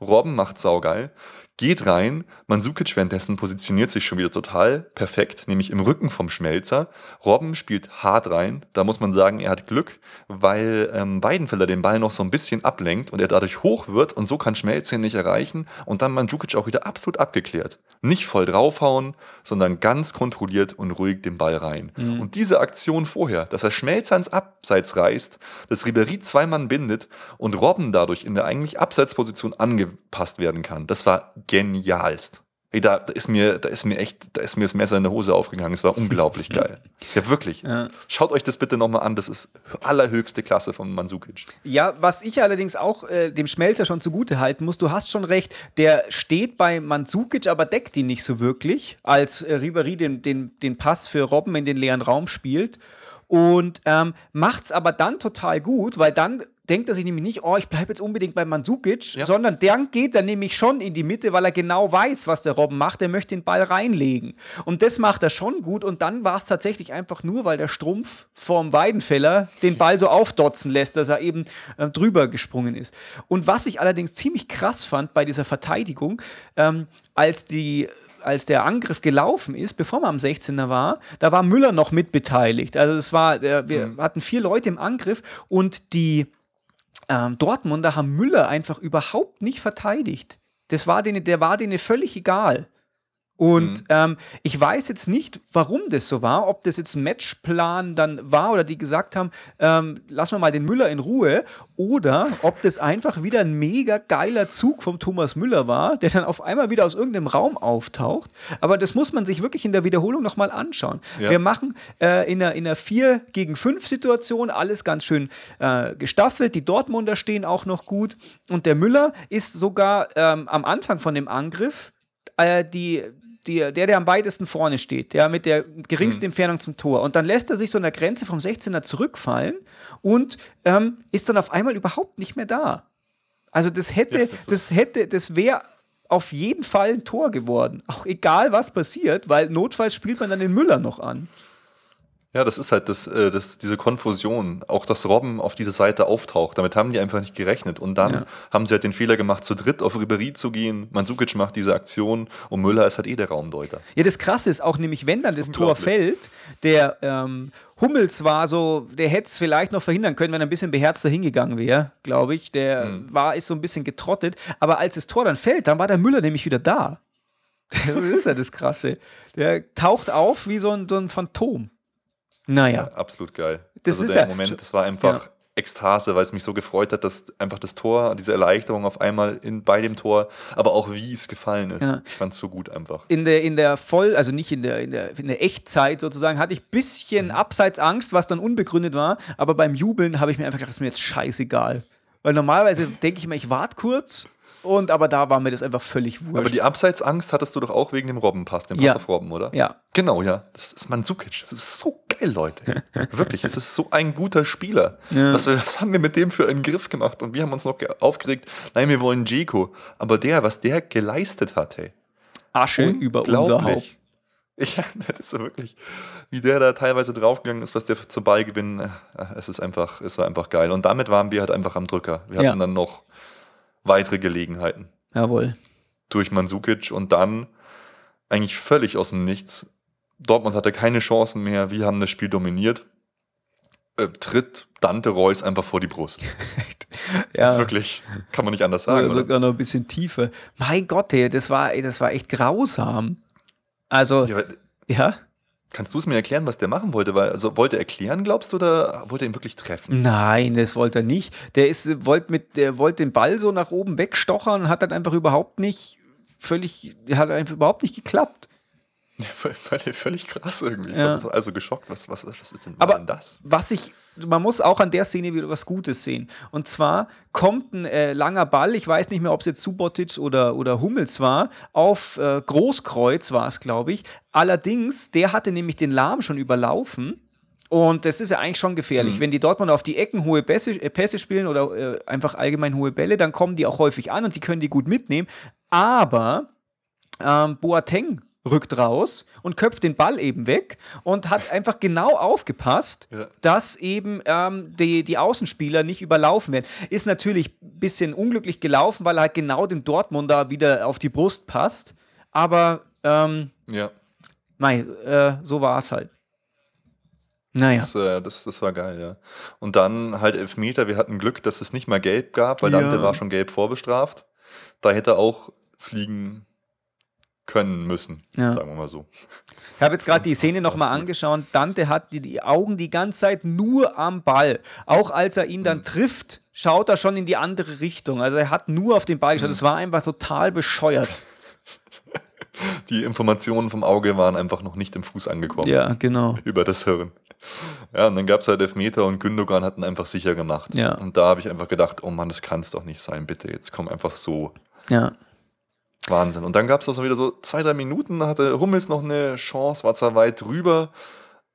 Robben macht saugeil, geht rein. Mansukic währenddessen positioniert sich schon wieder total perfekt, nämlich im Rücken vom Schmelzer. Robben spielt hart rein. Da muss man sagen, er hat Glück, weil ähm, Weidenfeller den Ball noch so ein bisschen ablenkt und er dadurch hoch wird und so kann Schmelzer ihn nicht erreichen und dann Mansukic auch wieder absolut abgeklärt. Nicht voll draufhauen, sondern ganz kontrolliert und ruhig den Ball rein. Mhm. Und diese Aktion vorher, dass er Schmelzer ins Abseits reißt, dass Ribery zwei Mann bindet und Robben dadurch in der eigentlich Abseitsposition angepasst werden kann, das war genialst. Ey, da, da, ist mir, da ist mir echt, da ist mir das Messer in der Hose aufgegangen. Es war unglaublich geil. Ja, wirklich. Ja. Schaut euch das bitte nochmal an. Das ist allerhöchste Klasse von Mansukic. Ja, was ich allerdings auch äh, dem Schmelzer schon zugute halten muss, du hast schon recht, der steht bei Mansukic, aber deckt ihn nicht so wirklich, als äh, Ribéry den, den, den Pass für Robben in den leeren Raum spielt und ähm, macht es aber dann total gut, weil dann denkt er sich nämlich nicht, oh, ich bleibe jetzt unbedingt bei Mandzukic, ja. sondern dann geht er nämlich schon in die Mitte, weil er genau weiß, was der Robben macht. Er möchte den Ball reinlegen. Und das macht er schon gut. Und dann war es tatsächlich einfach nur, weil der Strumpf vom Weidenfeller den Ball so aufdotzen lässt, dass er eben äh, drüber gesprungen ist. Und was ich allerdings ziemlich krass fand bei dieser Verteidigung, ähm, als die als der Angriff gelaufen ist, bevor man am 16er war, da war Müller noch mitbeteiligt. Also es war, äh, wir mhm. hatten vier Leute im Angriff und die ähm, Dortmunder haben Müller einfach überhaupt nicht verteidigt. Das war denen, der war denen völlig egal. Und mhm. ähm, ich weiß jetzt nicht, warum das so war, ob das jetzt ein Matchplan dann war oder die gesagt haben, ähm, lassen wir mal den Müller in Ruhe, oder ob das einfach wieder ein mega geiler Zug vom Thomas Müller war, der dann auf einmal wieder aus irgendeinem Raum auftaucht. Aber das muss man sich wirklich in der Wiederholung nochmal anschauen. Ja. Wir machen äh, in, einer, in einer 4 gegen 5 Situation alles ganz schön äh, gestaffelt. Die Dortmunder stehen auch noch gut. Und der Müller ist sogar ähm, am Anfang von dem Angriff äh, die, die, der, der am weitesten vorne steht, der mit der geringsten hm. Entfernung zum Tor. Und dann lässt er sich so an der Grenze vom 16er zurückfallen und ähm, ist dann auf einmal überhaupt nicht mehr da. Also das hätte, ja, das, das hätte, das wäre auf jeden Fall ein Tor geworden. Auch egal was passiert, weil notfalls spielt man dann den Müller noch an. Ja, das ist halt das, äh, das, diese Konfusion. Auch dass Robben auf dieser Seite auftaucht. Damit haben die einfach nicht gerechnet. Und dann ja. haben sie halt den Fehler gemacht, zu dritt auf Ribery zu gehen. Mansukic macht diese Aktion und Müller ist halt eh der Raumdeuter. Ja, das Krasse ist auch nämlich, wenn dann das, das Tor fällt, der ähm, Hummels war so, der hätte es vielleicht noch verhindern können, wenn er ein bisschen beherzter hingegangen wäre, glaube ich. Der mhm. war, ist so ein bisschen getrottet. Aber als das Tor dann fällt, dann war der Müller nämlich wieder da. das ist ja das Krasse. Der taucht auf wie so ein, so ein Phantom. Naja. Ja, absolut geil. Das also ist der ja, Moment, das war einfach ja. Ekstase, weil es mich so gefreut hat, dass einfach das Tor, diese Erleichterung auf einmal in, bei dem Tor, aber auch wie es gefallen ist. Ja. Ich fand es so gut einfach. In der, in der Voll, also nicht in der, in der, in der Echtzeit sozusagen, hatte ich ein bisschen mhm. Abseitsangst, was dann unbegründet war, aber beim Jubeln habe ich mir einfach gedacht, das ist mir jetzt scheißegal. Weil normalerweise denke ich mir, ich warte kurz und aber da war mir das einfach völlig wurscht. Aber die Abseitsangst hattest du doch auch wegen dem Robbenpass, dem Pass ja. auf Robben, oder? Ja. Genau, ja. Das ist Mansukic. Das ist so geil, Leute. Wirklich, es ist so ein guter Spieler. Ja. Was, was, haben wir mit dem für einen Griff gemacht? Und wir haben uns noch aufgeregt, nein, wir wollen Jeko. Aber der, was der geleistet hat, hey. Asche über unser Haupt. Ja, das ist so wirklich, wie der da teilweise draufgegangen ist, was der zum Ball gewinnt. Äh, es ist einfach, es war einfach geil. Und damit waren wir halt einfach am Drücker. Wir hatten ja. dann noch weitere Gelegenheiten. Jawohl. Durch Mansukic und dann eigentlich völlig aus dem Nichts. Dortmund hatte keine Chancen mehr. Wir haben das Spiel dominiert. Äh, tritt Dante Reus einfach vor die Brust. ja. Das ist wirklich, kann man nicht anders sagen. Oder sogar noch ein bisschen tiefer. Mein Gott, ey, das war, das war echt grausam. Also, ja. ja? Kannst du es mir erklären, was der machen wollte? Weil, also wollte er erklären, glaubst du, oder wollte er ihn wirklich treffen? Nein, das wollte er nicht. Der ist, wollte mit, der wollte den Ball so nach oben wegstochern und hat dann einfach überhaupt nicht, völlig, hat einfach überhaupt nicht geklappt. Ja, völlig, völlig krass irgendwie. Ja. also geschockt. Was, was, was ist denn, Aber das? Was ich man muss auch an der Szene wieder was Gutes sehen. Und zwar kommt ein äh, langer Ball, ich weiß nicht mehr, ob es jetzt Subotic oder, oder Hummels war, auf äh, Großkreuz war es, glaube ich. Allerdings, der hatte nämlich den Lahm schon überlaufen. Und das ist ja eigentlich schon gefährlich. Mhm. Wenn die Dortmund auf die Ecken hohe Pässe, äh, Pässe spielen oder äh, einfach allgemein hohe Bälle, dann kommen die auch häufig an und die können die gut mitnehmen. Aber ähm, Boateng rückt raus und köpft den Ball eben weg und hat einfach genau aufgepasst, ja. dass eben ähm, die, die Außenspieler nicht überlaufen werden. Ist natürlich ein bisschen unglücklich gelaufen, weil er halt genau dem Dortmunder wieder auf die Brust passt. Aber ähm, ja. Nein, äh, so war es halt. Naja. Das, äh, das, das, war geil, ja. Und dann halt Elfmeter. Wir hatten Glück, dass es nicht mal gelb gab, weil Dante war schon gelb vorbestraft. Da hätte auch fliegen können müssen, ja. sagen wir mal so. Ich habe jetzt gerade die Szene nochmal angeschaut. Dante hat die, die, Augen die ganze Zeit nur am Ball. Auch als er ihn dann mhm. trifft, schaut er schon in die andere Richtung. Also er hat nur auf den Ball geschaut. Es mhm. war einfach total bescheuert. Die Informationen vom Auge waren einfach noch nicht im Fuß angekommen. Ja, genau. Über das Hirn. Ja, und dann gab es halt Elfmeter und Gündogan hatten einfach sicher gemacht. Ja. Und da habe ich einfach gedacht, oh Mann, das kann es doch nicht sein, bitte, jetzt komm einfach so. Ja. Wahnsinn. Und dann gab es auch so wieder so zwei, drei Minuten, da hatte Hummels noch eine Chance, war zwar weit drüber,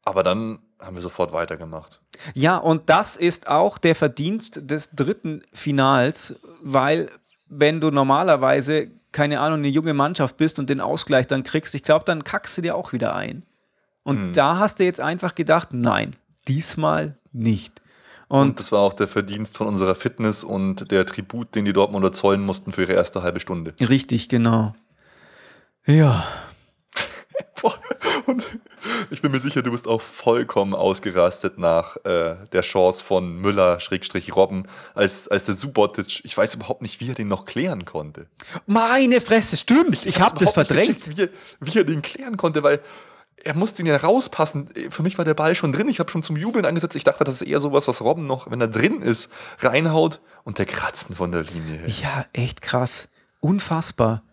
aber dann haben wir sofort weitergemacht. Ja, und das ist auch der Verdienst des dritten Finals, weil wenn du normalerweise, keine Ahnung, eine junge Mannschaft bist und den Ausgleich dann kriegst, ich glaube, dann kackst du dir auch wieder ein. Und Mhm. da hast du jetzt einfach gedacht, nein, diesmal nicht. Und, Und, das war auch der Verdienst von unserer Fitness und der Tribut, den die Dortmunder zollen mussten für ihre erste halbe Stunde. richtig, genau. Ja, Boah, Und ich bin mir sicher, du bist auch vollkommen ausgerastet nach äh, der Chance von Müller-Robben, als, als der Subotic, ich weiß überhaupt nicht, wie er den noch klären konnte. meine Fresse, stimmt. Ich, hab's habe das verdrängt. wie, er, wie er den klären konnte, weil er musste ihn ja rauspassen. Für mich war der Ball schon drin. Ich habe schon zum Jubeln angesetzt. Ich dachte, das ist eher sowas, was Robben noch, wenn er drin ist, reinhaut und der kratzen von der Linie. her. Ja, echt krass. Unfassbar.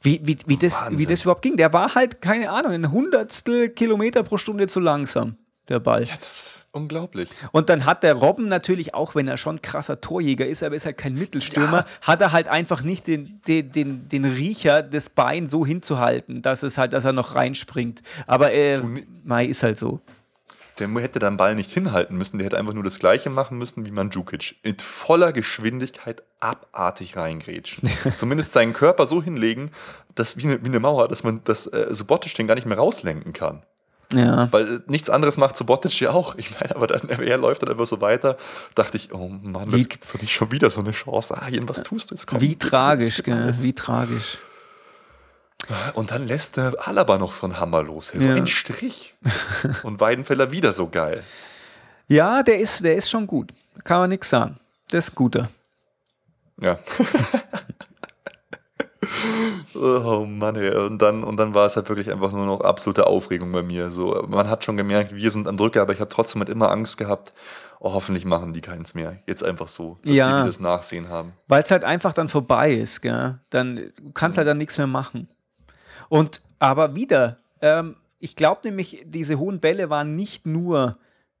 Wie, wie, wie, das, Wahnsinn. wie das überhaupt ging. Der war halt, keine Ahnung, ein Hundertstel Kilometer pro Stunde zu langsam, der Ball. Ja, das unglaublich. Und dann hat der Robben natürlich, auch wenn er schon krasser Torjäger ist, aber ist halt kein Mittelstürmer, hat er halt einfach nicht den, den, den, den Riecher, das Bein so hinzuhalten, dass es halt, dass er noch reinspringt. Aber äh, Mai ist halt so. Der hätte den Ball nicht hinhalten müssen, der hätte einfach nur das Gleiche machen müssen wie Mandzukic. Mit voller Geschwindigkeit abartig reingrätschen. Zumindest seinen Körper so hinlegen, dass wie eine, wie eine Mauer, dass man das äh, Subotic den gar nicht mehr rauslenken kann. Ja. Weil äh, nichts anderes macht Subotic ja auch. Ich meine, aber dann, er läuft dann einfach so weiter. Dachte ich, oh Mann, Wie- das gibt's doch nicht schon wieder so eine Chance. Ah, Jen, was tust du jetzt? Komm, Wie tragisch, gell? alles. Wie tragisch. Und dann lässt der Alaba noch so einen Hammer los. So Ja. ein Strich. Und Weidenfeller wieder so geil. Ja, der ist, der ist schon gut. Kann man nichts sagen. Der ist guter. Ja. oh Mann, ey. Und dann, und dann war es halt wirklich einfach nur noch absolute Aufregung bei mir. So, man hat schon gemerkt, wir sind am Drücker, aber ich habe trotzdem halt immer Angst gehabt, oh, hoffentlich machen die keins mehr. Jetzt einfach so, dass Ja. wir die das Nachsehen haben. Weil es halt einfach dann vorbei ist, gell? Dann du kannst halt dann nichts mehr machen. Und aber wieder, ähm, ich glaube nämlich, diese hohen Bälle waren nicht nur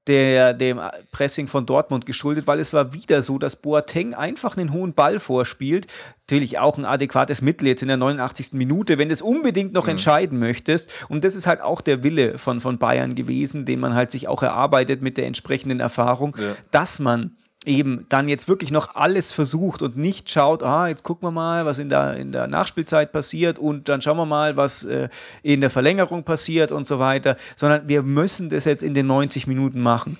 der, dem Pressing von Dortmund geschuldet, weil es war wieder so, dass Boateng einfach einen hohen Ball vorspielt. Natürlich auch ein adäquates Mittel jetzt in der 89. Minute, wenn du es unbedingt noch entscheiden möchtest. Und das ist halt auch der Wille von, von Bayern gewesen, den man halt sich auch erarbeitet mit der entsprechenden Erfahrung, Ja. dass man eben dann jetzt wirklich noch alles versucht und nicht schaut, ah, jetzt gucken wir mal, was in der, in der Nachspielzeit passiert und dann schauen wir mal, was äh, in der Verlängerung passiert und so weiter, sondern wir müssen das jetzt in den 90 Minuten machen.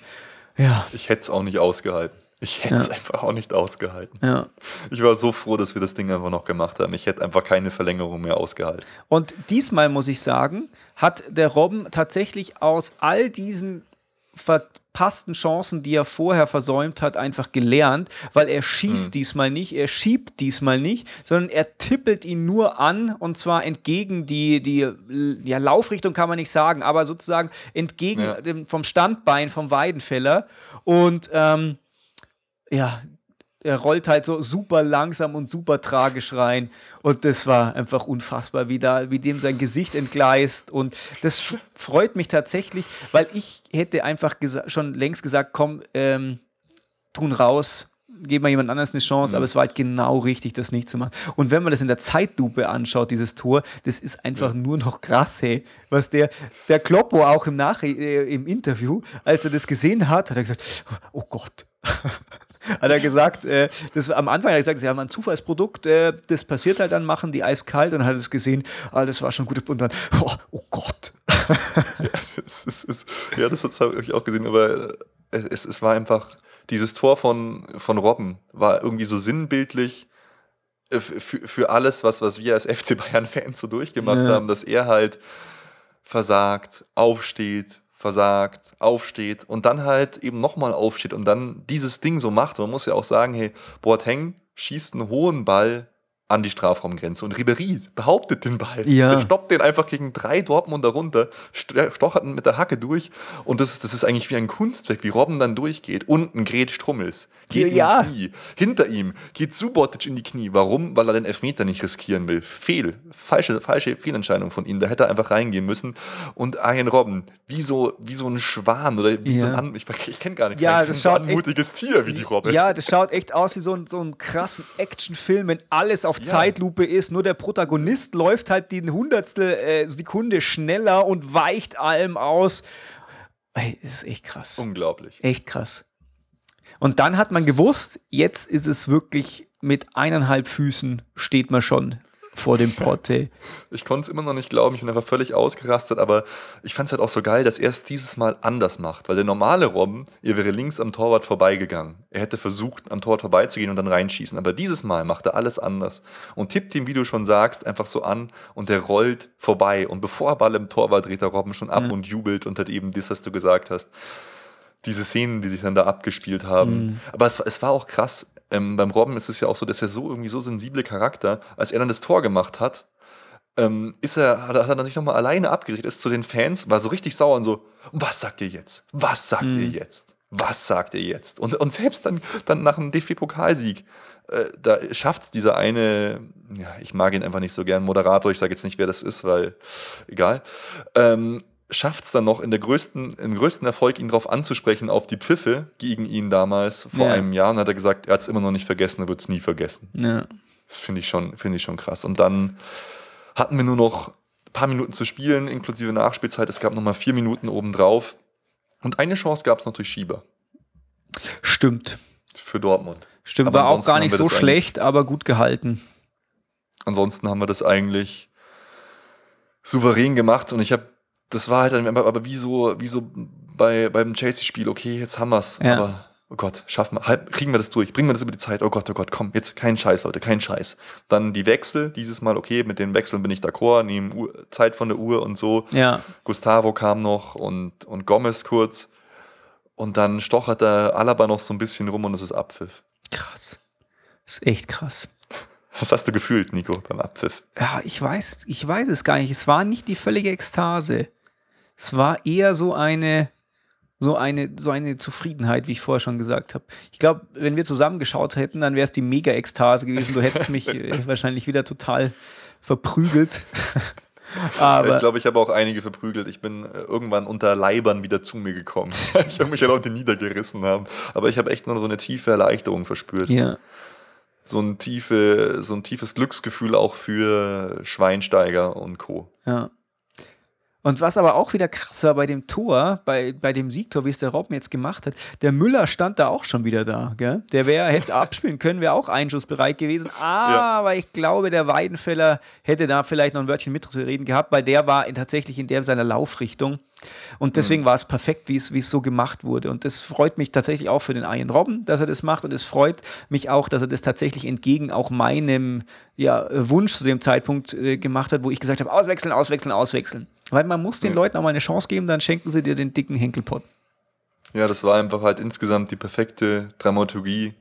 Ja, Ich hätte es auch nicht ausgehalten. Ich hätte es einfach auch nicht ausgehalten. ja. Ich war so froh, dass wir das Ding einfach noch gemacht haben. Ich hätte einfach keine Verlängerung mehr ausgehalten. Und diesmal muss ich sagen, hat der Robben tatsächlich aus all diesen verpassten Chancen, die er vorher versäumt hat, einfach gelernt, weil er schießt diesmal nicht, er schiebt diesmal nicht, sondern er tippelt ihn nur an und zwar entgegen die, die ja, Laufrichtung kann man nicht sagen, aber sozusagen entgegen Ja. dem, vom Standbein vom Weidenfeller und ähm, ja, er rollt halt so super langsam und super tragisch rein. Und das war einfach unfassbar, wie, da, wie dem sein Gesicht entgleist. Und das freut mich tatsächlich, weil ich hätte einfach schon längst gesagt, komm, ähm, tun raus, geben wir jemand anderes eine Chance, aber es war halt genau richtig, das nicht zu machen. Und wenn man das in der Zeitlupe anschaut, dieses Tor, das ist einfach nur noch krass, hey. Was der, der Kloppo auch im, Nach äh, im Interview, als er das gesehen hat, hat er gesagt, oh Gott. hat er gesagt, äh, das am Anfang hat er gesagt, sie haben ein Zufallsprodukt, äh, das passiert halt dann, machen die eiskalt und dann hat er es gesehen, ah, das war schon gut und dann, oh, oh Gott. Es ist, es, ja, das habe ich auch gesehen, aber äh, es, es war einfach, dieses Tor von, von Robben war irgendwie so sinnbildlich äh, für, für alles, was, was wir als FC Bayern-Fans so durchgemacht Ja. haben, dass er halt versagt, aufsteht, versagt, aufsteht und dann halt eben nochmal aufsteht und dann dieses Ding so macht. Man muss ja auch sagen, hey, Boateng schießt einen hohen Ball an die Strafraumgrenze und Ribery behauptet den Ball. Ja. Er stoppt den einfach gegen drei Dortmunder runter, st- stochert ihn mit der Hacke durch und das, ist- das ist eigentlich wie ein Kunstwerk, wie Robben dann durchgeht. Unten Gret Strummels, geht Ja. in die Knie. Hinter ihm geht Subotic in die Knie. Warum? Weil er den Elfmeter nicht riskieren will. Fehl. Falsche, falsche Fehlentscheidung von ihm. Da hätte er einfach reingehen müssen. Und Arjen Robben, wie so, wie so ein Schwan oder wie Ja. so ein, ich, ich kenne gar nicht, Ja, das so schaut echt- anmutiges Tier wie die Robbe. Ja, das schaut echt aus wie so ein, so ein krassen Actionfilm, wenn alles auf. Zeitlupe ist. Nur der Protagonist läuft halt die Hundertstel äh, Sekunde schneller und weicht allem aus. Ey, ist echt krass. Unglaublich. Echt krass. Und dann hat man gewusst, jetzt ist es wirklich mit eineinhalb Füßen steht man schon vor dem Porte. Ich konnte es immer noch nicht glauben, ich bin einfach völlig ausgerastet, aber ich fand es halt auch so geil, dass er es dieses Mal anders macht, weil der normale Robben, er wäre links am Torwart vorbeigegangen. Er hätte versucht, am Torwart vorbeizugehen und dann reinschießen, aber dieses Mal macht er alles anders und tippt ihn, wie du schon sagst, einfach so an und der rollt vorbei und bevor er Ball im Tor war, dreht der Robben schon ab und jubelt und hat eben das, was du gesagt hast. Diese Szenen, die sich dann da abgespielt haben. Aber es, es war auch krass. Ähm, beim Robben ist es ja auch so, dass er so irgendwie so sensible Charakter, als er dann das Tor gemacht hat, ähm, ist er, hat er, dann sich nochmal alleine abgerichtet, ist zu den Fans, war so richtig sauer und so, was sagt ihr jetzt? Was sagt ihr jetzt? Was sagt ihr jetzt? Und, und selbst dann, dann nach dem DFB-Pokalsieg, äh, da schafft es dieser eine, ja, ich mag ihn einfach nicht so gern, Moderator, ich sage jetzt nicht, wer das ist, weil, egal, ähm, schafft es dann noch in der größten, im größten Erfolg, ihn darauf anzusprechen, auf die Pfiffe gegen ihn damals vor Ja. einem Jahr. Und hat er gesagt, er hat es immer noch nicht vergessen, er wird es nie vergessen. Ja. Das finde ich, schon- finde ich schon krass. Und dann hatten wir nur noch ein paar Minuten zu spielen, inklusive Nachspielzeit. Es gab noch mal vier Minuten obendrauf. Und eine Chance gab es noch durch Schieber Stimmt. für Dortmund. Stimmt, Aber war auch gar nicht so schlecht, aber gut gehalten. Ansonsten haben wir das eigentlich souverän gemacht. Und ich habe, das war halt dann aber, wie so, wie so bei, beim Chelsea-Spiel, okay, jetzt haben wir es. Ja. Aber oh Gott, schaffen wir, halb, kriegen wir das durch, bringen wir das über die Zeit, oh Gott, oh Gott, komm, jetzt kein Scheiß, Leute, kein Scheiß. Dann die Wechsel, dieses Mal, okay, mit den Wechseln bin ich d'accord, nehmen Zeit von der Uhr und so. Ja. Gustavo kam noch und, und Gomez kurz. Und dann stochert der Alaba noch so ein bisschen rum und es ist Abpfiff. Krass. Das ist echt krass. Was hast du gefühlt, Nico, beim Abpfiff? Ja, ich weiß, ich weiß es gar nicht. Es war nicht die völlige Ekstase. Es war eher so eine, so eine, so eine Zufriedenheit, wie ich vorher schon gesagt habe. Ich glaube, wenn wir zusammen geschaut hätten, dann wäre es die Mega-Ekstase gewesen. Du hättest mich äh, wahrscheinlich wieder total verprügelt. Aber ich glaube, ich habe auch einige verprügelt. Ich bin äh, irgendwann unter Leibern wieder zu mir gekommen. ich habe mich ja Leute niedergerissen haben. Aber ich habe echt nur so eine tiefe Erleichterung verspürt. ja, So, ein tiefe, so ein tiefes Glücksgefühl auch für Schweinsteiger und Co. ja. Und was aber auch wieder krass war bei dem Tor, bei, bei dem Siegtor, wie es der Robben jetzt gemacht hat, der Müller stand da auch schon wieder da. Gell? Der wäre, hätte abspielen können, wäre auch einschussbereit gewesen. Aber ich glaube, der Weidenfeller hätte da vielleicht noch ein Wörtchen mitzureden gehabt, weil der war in, tatsächlich in der seiner Laufrichtung. Und deswegen war es perfekt, wie es, wie es so gemacht wurde. Und das freut mich tatsächlich auch für den Ian Robben, dass er das macht. Und es freut mich auch, dass er das tatsächlich entgegen auch meinem ja, Wunsch zu dem Zeitpunkt äh, gemacht hat, wo ich gesagt habe, auswechseln, auswechseln, auswechseln. Weil man muss den Ja. Leuten auch mal eine Chance geben, dann schenken sie dir den dicken Henkelpott. Ja, das war einfach halt insgesamt die perfekte Dramaturgie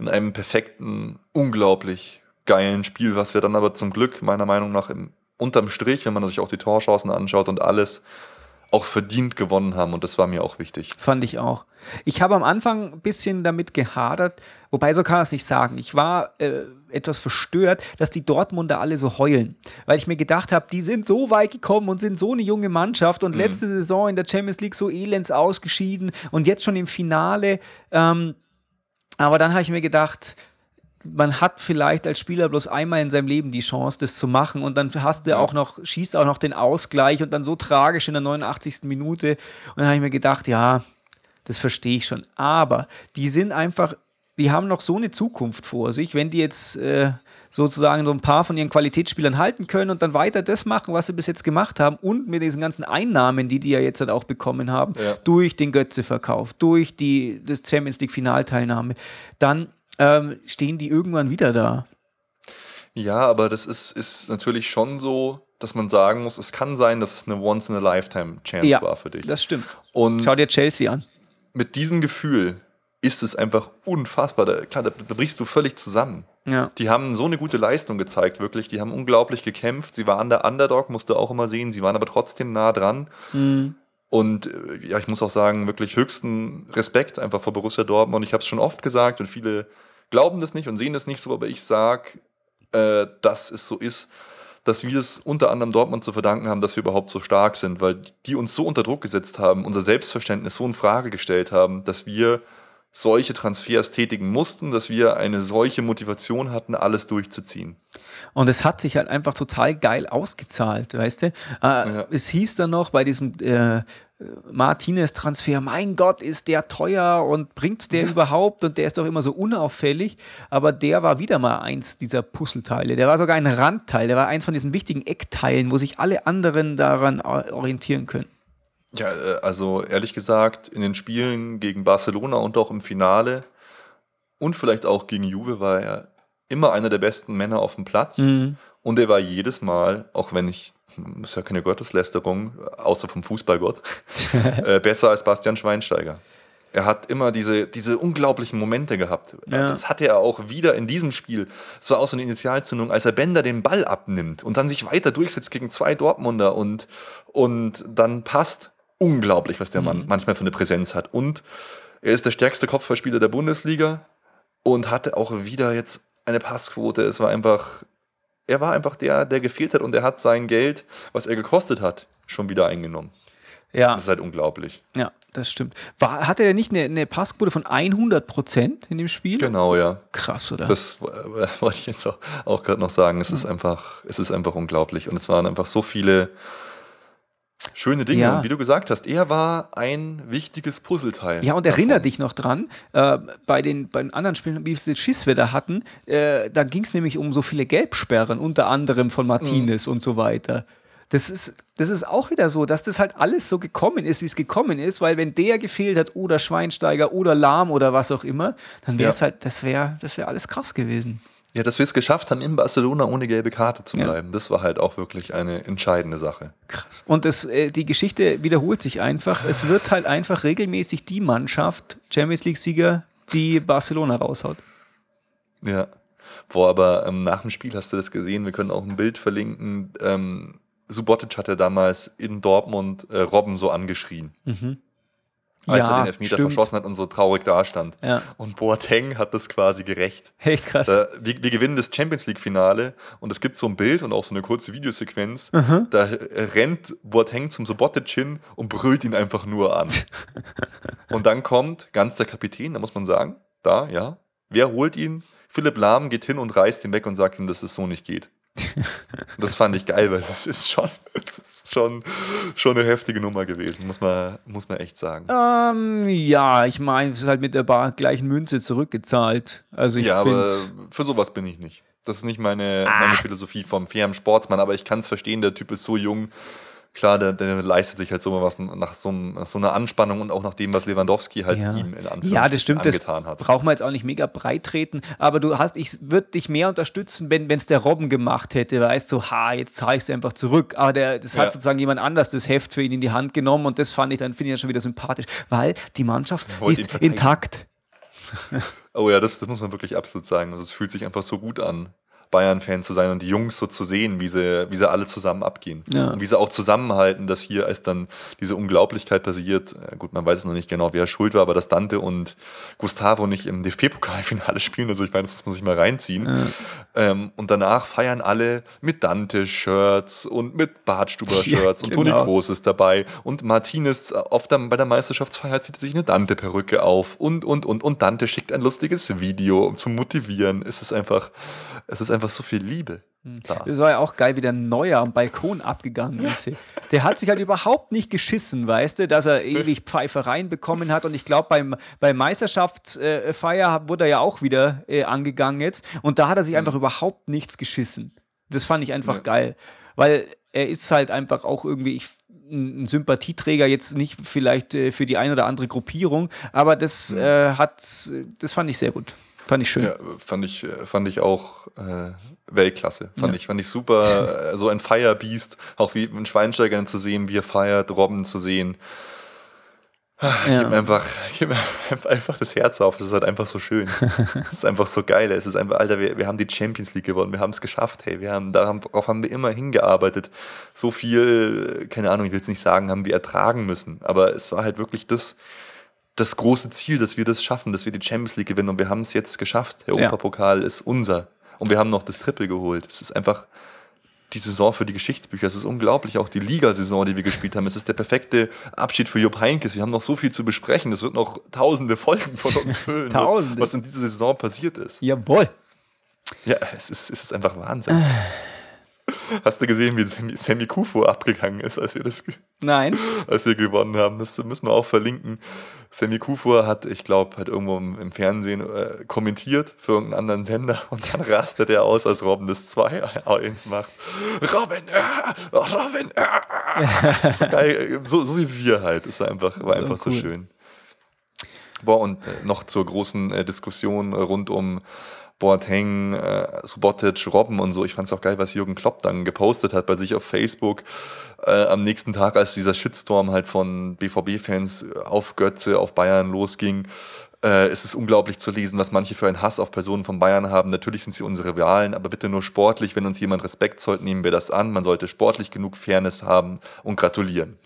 in einem perfekten, unglaublich geilen Spiel, was wir dann aber zum Glück meiner Meinung nach im, unterm Strich, wenn man sich auch die Torchancen anschaut und alles, auch verdient gewonnen haben. Und das war mir auch wichtig. Fand ich auch. Ich habe am Anfang ein bisschen damit gehadert, wobei so kann man es nicht sagen. Ich war äh, etwas verstört, dass die Dortmunder alle so heulen, weil ich mir gedacht habe, die sind so weit gekommen und sind so eine junge Mannschaft und letzte Saison in der Champions League so elends ausgeschieden und jetzt schon im Finale. Ähm, aber dann habe ich mir gedacht, man hat vielleicht als Spieler bloß einmal in seinem Leben die Chance, das zu machen und dann hast du auch noch, schießt auch noch den Ausgleich und dann so tragisch in der 89. Minute. Und dann habe ich mir gedacht, ja, das verstehe ich schon. Aber die sind einfach, die haben noch so eine Zukunft vor sich, wenn die jetzt äh, sozusagen so ein paar von ihren Qualitätsspielern halten können und dann weiter das machen, was sie bis jetzt gemacht haben und mit diesen ganzen Einnahmen, die die ja jetzt halt auch bekommen haben, Ja. durch den Götze-Verkauf, durch die das Champions League Finalteilnahme, dann ähm, stehen die irgendwann wieder da. Ja, aber das ist, ist natürlich schon so, dass man sagen muss, es kann sein, dass es eine Once-in-a-Lifetime-Chance Ja, war für dich. Das stimmt. Und Schau dir Chelsea an. mit diesem Gefühl ist es einfach unfassbar. Da, klar, da, da brichst du völlig zusammen. Ja. Die haben so eine gute Leistung gezeigt, wirklich. Die haben unglaublich gekämpft. Sie waren der Underdog, musste auch immer sehen. Sie waren aber trotzdem nah dran. Mhm. Und äh, ja, ich muss auch sagen, wirklich höchsten Respekt einfach vor Borussia Dortmund. Ich habe es schon oft gesagt und viele glauben das nicht und sehen das nicht so, aber ich sage, äh, dass es so ist, dass wir es unter anderem Dortmund zu verdanken haben, dass wir überhaupt so stark sind, weil die uns so unter Druck gesetzt haben, unser Selbstverständnis so in Frage gestellt haben, dass wir solche Transfers tätigen mussten, dass wir eine solche Motivation hatten, alles durchzuziehen. Und es hat sich halt einfach total geil ausgezahlt, weißt du? Äh, ja. Es hieß dann noch bei diesem äh, Martinez-Transfer, mein Gott, ist der teuer und bringt's der ja. überhaupt? Und der ist doch immer so unauffällig. Aber der war wieder mal eins dieser Puzzleteile. Der war sogar ein Randteil. Der war eins von diesen wichtigen Eckteilen, wo sich alle anderen daran orientieren können. Ja, äh, also ehrlich gesagt, in den Spielen gegen Barcelona und auch im Finale und vielleicht auch gegen Juve war er immer einer der besten Männer auf dem Platz. Mhm. Und er war jedes Mal, auch wenn ich, ist ja keine Gotteslästerung, außer vom Fußballgott, äh, besser als Bastian Schweinsteiger. Er hat immer diese, diese unglaublichen Momente gehabt. Ja. Das hatte er auch wieder in diesem Spiel. Es war auch so eine Initialzündung, als er Bender den Ball abnimmt und dann sich weiter durchsetzt gegen zwei Dortmunder und, und dann passt unglaublich, was der Mann mhm. manchmal für eine Präsenz hat. Und er ist der stärkste Kopfballspieler der Bundesliga und hatte auch wieder jetzt eine Passquote. Es war einfach, er war einfach der, der gefehlt hat und er hat sein Geld, was er gekostet hat, schon wieder eingenommen. Ja. Das ist halt unglaublich. Ja, das stimmt. War, hatte er nicht eine, eine Passquote von 100 Prozent in dem Spiel? Genau, ja. Krass, oder? Das äh, wollte ich jetzt auch, auch gerade noch sagen. Es, mhm. ist einfach, es ist einfach unglaublich. Und es waren einfach so viele Schöne Dinge. Ja. Und wie du gesagt hast, er war ein wichtiges Puzzleteil. Ja, und erinnere dich noch dran, äh, bei, den, bei den anderen Spielen, wie viel Schiss wir da hatten, äh, da ging es nämlich um so viele Gelbsperren, unter anderem von Martinez mhm. und so weiter. Das ist, das ist auch wieder so, dass das halt alles so gekommen ist, wie es gekommen ist, weil wenn der gefehlt hat oder Schweinsteiger oder Lahm oder was auch immer, dann wäre es ja. halt, das wäre das wär alles krass gewesen. Ja, dass wir es geschafft haben, in Barcelona ohne gelbe Karte zu bleiben, ja. das war halt auch wirklich eine entscheidende Sache. Krass. Und das, äh, die Geschichte wiederholt sich einfach. Es wird halt einfach regelmäßig die Mannschaft, Champions League-Sieger, die Barcelona raushaut. Ja. Boah, aber ähm, nach dem Spiel hast du das gesehen. Wir können auch ein Bild verlinken. Ähm, Subotic hat ja damals in Dortmund äh, Robben so angeschrien. Mhm als ja, er den Elfmeter stimmt. verschossen hat und so traurig dastand. Ja. Und Boateng hat das quasi gerecht. Echt krass. Da, wir, wir, gewinnen das Champions League-Finale und es gibt so ein Bild und auch so eine kurze Videosequenz. Mhm. Da rennt Boateng zum Subotic hin und brüllt ihn einfach nur an. und dann kommt ganz der Kapitän, da muss man sagen, da, ja. Wer holt ihn? Philipp Lahm geht hin und reißt ihn weg und sagt ihm, dass es so nicht geht. Das fand ich geil, weil es ist schon, es ist schon, schon eine heftige Nummer gewesen, muss man, muss man echt sagen. Ähm, ja, ich meine, es ist halt mit der Bar gleichen Münze zurückgezahlt. Also ich ja, aber für sowas bin ich nicht. Das ist nicht meine, meine Philosophie vom fairen Sportsmann, aber ich kann es verstehen, der Typ ist so jung klar, der, der, leistet sich halt so was nach so, nach so, einer Anspannung und auch nach dem, was Lewandowski halt ja. ihm in Anführungszeichen ja, das stimmt, angetan das hat. Braucht man jetzt auch nicht mega breit treten, aber du hast, ich würde dich mehr unterstützen, wenn es der Robben gemacht hätte, weißt du, so, ha, jetzt zahle ich es einfach zurück. Aber der, das ja. hat sozusagen jemand anders das Heft für ihn in die Hand genommen und das fand ich dann, finde ich dann schon wieder sympathisch, weil die Mannschaft ist intakt. Oh ja, das, das muss man wirklich absolut sagen. Also es fühlt sich einfach so gut an. Bayern-Fan zu sein und die Jungs so zu sehen, wie sie, wie sie alle zusammen abgehen. Ja. Und wie sie auch zusammenhalten, dass hier als dann diese Unglaublichkeit passiert, äh, gut, man weiß es noch nicht genau, wer schuld war, aber dass Dante und Gustavo nicht im DFB-Pokalfinale spielen, also ich meine, das muss man sich mal reinziehen. Ja. Ähm, und danach feiern alle mit Dante-Shirts und mit Bartstuber-Shirts ja, und Toni Groß genau. ist dabei und Martinez auf der, bei der Meisterschaftsfeier zieht sich eine Dante-Perücke auf und, und, und, und Dante schickt ein lustiges Video, um zu motivieren. Es ist einfach, es ist einfach so viel Liebe. Hm. Da. Das war ja auch geil, wie der Neuer am Balkon abgegangen ist. Der hat sich halt überhaupt nicht geschissen, weißt du, dass er ewig Pfeifereien bekommen hat. Und ich glaube, beim, Meisterschaftsfeier wurde er ja auch wieder äh, angegangen jetzt. Und da hat er sich mhm. einfach überhaupt nichts geschissen. Das fand ich einfach ja. geil. Weil er ist halt einfach auch irgendwie, ich, ein Sympathieträger jetzt nicht vielleicht äh, für die eine oder andere Gruppierung, aber das mhm. äh, hat, das fand ich sehr gut. Fand ich schön. Ja, fand ich, fand ich auch äh, Weltklasse. Fand, ja. ich, fand ich super. so ein Firebeast, auch wie ein Schweinsteiger zu sehen, wie er feiert, Robben zu sehen. Ja. Gib, mir einfach, gib mir einfach das Herz auf. Es ist halt einfach so schön. es ist einfach so geil. Es ist einfach, Alter, wir, wir haben die Champions League gewonnen. Wir haben es geschafft. Hey, wir haben, darauf haben wir immer hingearbeitet. So viel, keine Ahnung, ich will es nicht sagen, haben wir ertragen müssen. Aber es war halt wirklich das, das große Ziel, dass wir das schaffen, dass wir die Champions League gewinnen. Und wir haben es jetzt geschafft. Der Europapokal ja. ist unser. Und wir haben noch das Triple geholt. Es ist einfach, die Saison für die Geschichtsbücher. Es ist unglaublich, auch die Ligasaison, die wir gespielt haben. Es ist der perfekte Abschied für Jupp Heinkes. Wir haben noch so viel zu besprechen. Es wird noch tausende Folgen von uns füllen, was, was, in dieser Saison passiert ist. Jawohl. Ja, es ist, es ist einfach Wahnsinn. Hast du gesehen, wie Sammy, Sammy Kufo abgegangen ist, als wir das Nein. als wir gewonnen haben? Das müssen wir auch verlinken. Sammy Kufo hat, ich glaube, hat irgendwo im, Fernsehen äh, kommentiert für irgendeinen anderen Sender und dann rastet er aus, als Robin das 2-1 macht. Robin, äh, Robin, äh. so, geil, so, so, wie wir halt. Das war einfach, war einfach so, cool. so schön. Boah, und äh, noch zur großen äh, Diskussion rund um Boateng, äh, Subotic, Robben und so. Ich fand es auch geil, was Jürgen Klopp dann gepostet hat bei sich auf Facebook äh, am nächsten Tag, als dieser Shitstorm halt von BVB-Fans auf Götze, auf Bayern losging. Äh, es ist unglaublich zu lesen, was manche für einen Hass auf Personen von Bayern haben. Natürlich sind sie unsere Rivalen, aber bitte nur sportlich. Wenn uns jemand Respekt zollt, nehmen wir das an. Man sollte sportlich genug Fairness haben und gratulieren.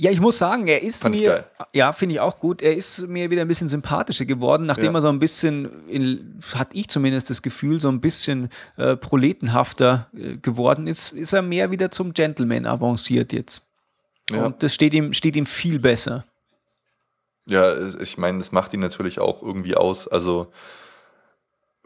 Ja, ich muss sagen, er ist Fand mir, ja, finde ich auch gut, er ist mir wieder ein bisschen sympathischer geworden, nachdem ja. er so ein bisschen, in, hat ich zumindest das Gefühl, so ein bisschen äh, proletenhafter äh, geworden ist, ist er mehr wieder zum Gentleman avanciert jetzt. Ja. Und das steht ihm, steht ihm viel besser. Ja, ich meine, das macht ihn natürlich auch irgendwie aus. Also,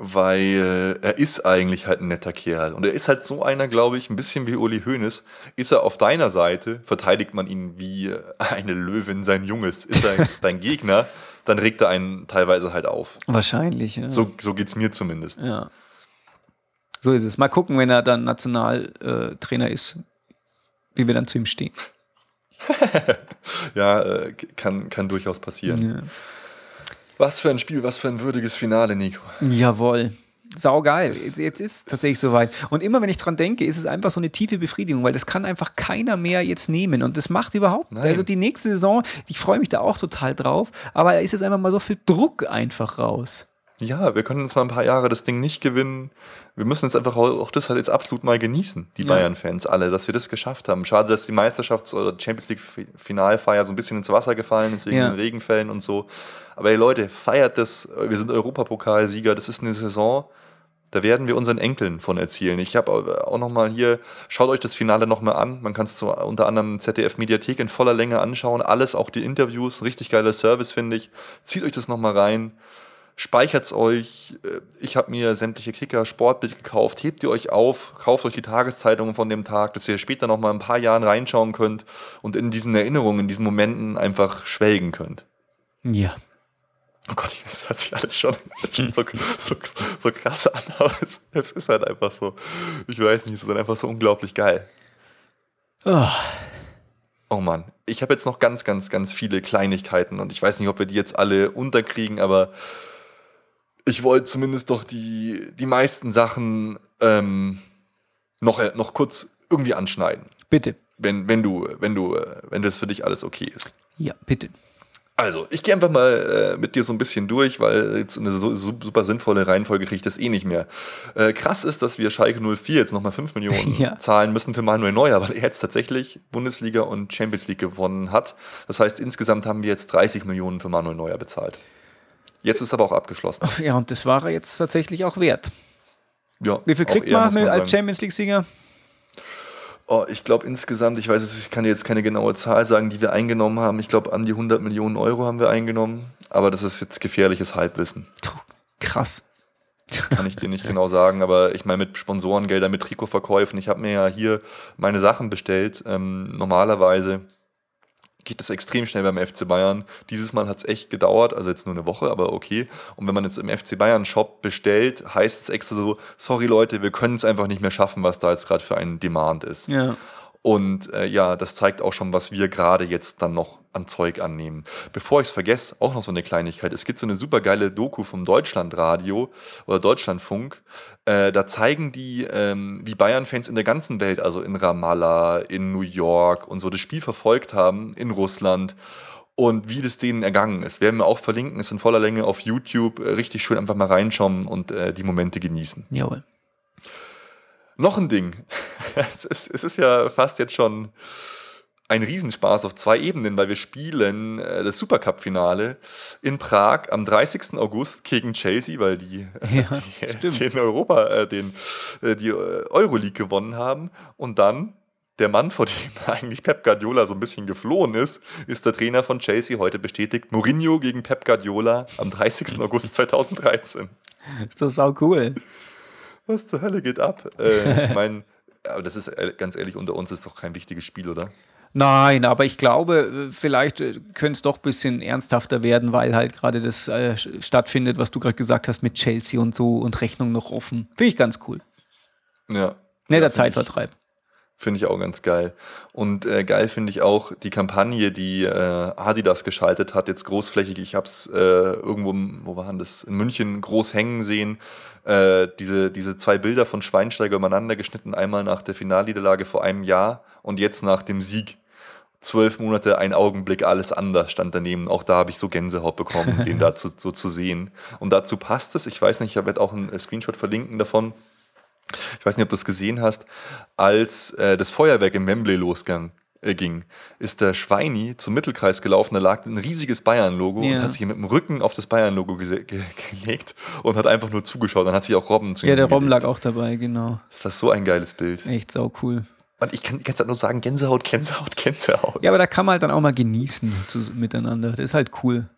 weil er ist eigentlich halt ein netter Kerl. Und er ist halt so einer, glaube ich, ein bisschen wie Uli Hoeneß. Ist er auf deiner Seite, verteidigt man ihn wie eine Löwin sein Junges. Ist er dein Gegner, dann regt er einen teilweise halt auf. Wahrscheinlich, ja. So, so geht es mir zumindest. Ja. So ist es. Mal gucken, wenn er dann Nationaltrainer äh, ist, wie wir dann zu ihm stehen. ja, äh, kann, kann durchaus passieren. Ja. Was für ein Spiel, was für ein würdiges Finale, Nico. Jawohl. Sau geil. Jetzt, jetzt ist tatsächlich soweit. Und immer wenn ich dran denke, ist es einfach so eine tiefe Befriedigung, weil das kann einfach keiner mehr jetzt nehmen. Und das macht überhaupt. Nein. Also die nächste Saison, ich freue mich da auch total drauf, aber da ist jetzt einfach mal so viel Druck einfach raus. Ja, wir können jetzt mal ein paar Jahre das Ding nicht gewinnen. Wir müssen jetzt einfach auch das halt jetzt absolut mal genießen, die ja. Bayern-Fans alle, dass wir das geschafft haben. Schade, dass die Meisterschafts- oder Champions League-Finalfeier so ein bisschen ins Wasser gefallen ist wegen ja. den Regenfällen und so. Aber ey Leute, feiert das. Wir sind Europapokalsieger. Das ist eine Saison, da werden wir unseren Enkeln von erzählen. Ich habe auch noch mal hier, schaut euch das Finale noch mal an. Man kann es so unter anderem ZDF Mediathek in voller Länge anschauen. Alles, auch die Interviews, richtig geiler Service, finde ich. Zieht euch das noch mal rein speichert es euch. Äh, ich habe mir sämtliche Kicker, Sportbild gekauft. Hebt ihr euch auf, kauft euch die Tageszeitungen von dem Tag, dass ihr später noch mal ein paar Jahren reinschauen könnt und in diesen Erinnerungen, in diesen Momenten einfach schwelgen könnt. Ja. Oh Gott, das hört sich alles schon, schon so, so, so, krass an, aber es, es, ist halt einfach so. Ich weiß nicht, es ist halt einfach so unglaublich geil. Oh. Oh Mann, ich habe jetzt noch ganz, ganz, ganz viele Kleinigkeiten und ich weiß nicht, ob wir die jetzt alle unterkriegen, aber ich wollte zumindest doch die, die meisten Sachen ähm, noch, äh, noch kurz irgendwie anschneiden. Bitte. Wenn, wenn du, wenn du, wenn das für dich alles okay ist. Ja, bitte. Also, ich gehe einfach mal äh, mit dir so ein bisschen durch, weil jetzt eine so, super sinnvolle Reihenfolge kriege ich das eh nicht mehr. Äh, krass ist, dass wir Schalke 04 jetzt nochmal 5 Millionen ja. zahlen müssen für Manuel Neuer, weil er jetzt tatsächlich Bundesliga und Champions League gewonnen hat. Das heißt, insgesamt haben wir jetzt 30 Millionen für Manuel Neuer bezahlt. Jetzt ist aber auch abgeschlossen. Ja, und das war er jetzt tatsächlich auch wert. Ja, Wie viel kriegt man, man als Champions League-Sieger? Oh, ich glaube insgesamt, ich weiß es, ich kann jetzt keine genaue Zahl sagen, die wir eingenommen haben. Ich glaube, an die 100 Millionen Euro haben wir eingenommen. Aber das ist jetzt gefährliches Halbwissen. Krass. Kann ich dir nicht genau sagen, aber ich meine mit Sponsorengeldern, mit Trikotverkäufen. Ich habe mir ja hier meine Sachen bestellt. Ähm, normalerweise geht es extrem schnell beim FC Bayern. Dieses Mal hat es echt gedauert, also jetzt nur eine Woche, aber okay. Und wenn man jetzt im FC Bayern Shop bestellt, heißt es extra so, sorry Leute, wir können es einfach nicht mehr schaffen, was da jetzt gerade für ein Demand ist. Ja. Und äh, ja, das zeigt auch schon, was wir gerade jetzt dann noch an Zeug annehmen. Bevor ich es vergesse, auch noch so eine Kleinigkeit. Es gibt so eine super geile Doku vom Deutschlandradio oder Deutschlandfunk. Äh, da zeigen die, ähm, wie Bayern-Fans in der ganzen Welt, also in Ramallah, in New York und so, das Spiel verfolgt haben, in Russland. und wie das denen ergangen ist. Werden wir auch verlinken, ist in voller Länge auf YouTube. Äh, richtig schön einfach mal reinschauen und äh, die Momente genießen. Jawohl. Noch ein Ding. es, ist, es ist ja fast jetzt schon ein Riesenspaß auf zwei Ebenen, weil wir spielen äh, das Supercup-Finale in Prag am 30. August gegen Chelsea, weil die, ja, die den Europa, äh, den, äh, die äh, Euroleague gewonnen haben. Und dann der Mann, vor dem eigentlich Pep Guardiola so ein bisschen geflohen ist, ist der Trainer von Chelsea heute bestätigt. Mourinho gegen Pep Guardiola am 30. August 2013. Ist das auch cool. Was zur Hölle geht ab? Äh, ich meine, aber das ist äh, ganz ehrlich, unter uns ist doch kein wichtiges Spiel, oder? Nein, aber ich glaube, äh, vielleicht äh, könnte es doch ein bisschen ernsthafter werden, weil halt gerade das äh, stattfindet, was du gerade gesagt hast mit Chelsea und so und Rechnung noch offen. Finde ich ganz cool. Ja. Netter ja, Zeitvertreib. Finde ich auch ganz geil. Und äh, geil finde ich auch die Kampagne, die äh, Adidas geschaltet hat, jetzt großflächig. Ich habe es äh, irgendwo, wo waren das, in München groß hängen sehen. Äh, diese, diese zwei Bilder von Schweinsteiger übereinander geschnitten, einmal nach der Finalniederlage vor einem Jahr und jetzt nach dem Sieg. Zwölf Monate, ein Augenblick, alles anders stand daneben. Auch da habe ich so Gänsehaut bekommen, den dazu so zu sehen. Und dazu passt es. Ich weiß nicht, ich werde auch einen Screenshot verlinken davon ich weiß nicht, ob du es gesehen hast, als äh, das Feuerwerk im Wembley losging, äh, ging, ist der Schweini zum Mittelkreis gelaufen, da lag ein riesiges Bayern-Logo ja. und hat sich mit dem Rücken auf das Bayern-Logo ge ge gelegt und hat einfach nur zugeschaut. Dann hat sich auch Robben zu Ja, der Robben lag auch dabei, genau. Das war so ein geiles Bild. Echt sau cool. Und ich kann jetzt halt nur sagen, Gänsehaut, Gänsehaut, Gänsehaut. Ja, aber da kann man halt dann auch mal genießen zu, miteinander. Das ist halt cool.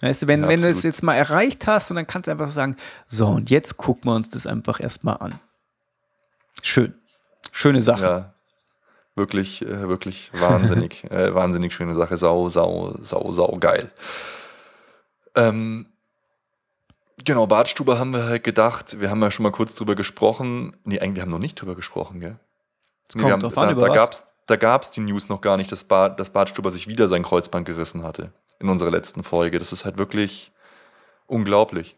Weißt du, wenn, ja, wenn du es jetzt mal erreicht hast und dann kannst du einfach sagen, so, und jetzt gucken wir uns das einfach erstmal an. Schön. Schöne Sache. Ja, wirklich, äh, wirklich wahnsinnig, äh, wahnsinnig schöne Sache. Sau, sau, sau, sau geil. Ähm, genau, Badstube haben wir halt gedacht, wir haben ja schon mal kurz drüber gesprochen. Nee, eigentlich haben wir noch nicht drüber gesprochen, gell? Nee, kommt haben, drauf an, da, da gab's, da gab es die News noch gar nicht, dass, Bad, dass Bartstuber sich wieder sein Kreuzband gerissen hatte in unserer letzten Folge. Das ist halt wirklich unglaublich.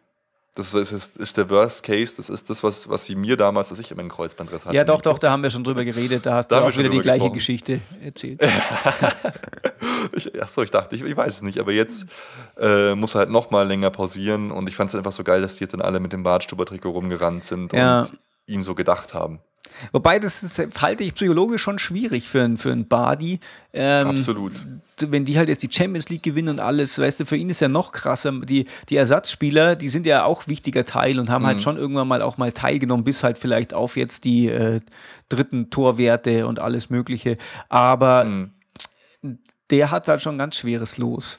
Das ist, ist, ist, der Worst Case, das ist das, was, was sie mir damals, dass ich immer einen Kreuzbandriss hatte. Ja, doch, doch, da haben wir schon drüber geredet, da hast da du auch wieder die gleiche gesprochen. Geschichte erzählt. ich, achso, ich dachte, ich, ich, weiß es nicht, aber jetzt äh, muss er halt noch mal länger pausieren und ich fand es einfach so geil, dass die jetzt dann alle mit dem Bartstuber-Trikot rumgerannt sind ja. und ihm so gedacht haben. Wobei, das ist, halte ich psychologisch schon schwierig für, für einen Badi. Ähm, Absolut. Wenn die halt jetzt die Champions League gewinnen und alles, weißt du, für ihn ist ja noch krasser. Die, die Ersatzspieler, die sind ja auch wichtiger Teil und haben halt mhm. halt schon irgendwann mal auch mal teilgenommen, bis halt vielleicht auf jetzt die äh, dritten Torwerte und alles Mögliche. Aber mhm. der hat halt schon ein ganz schweres Los.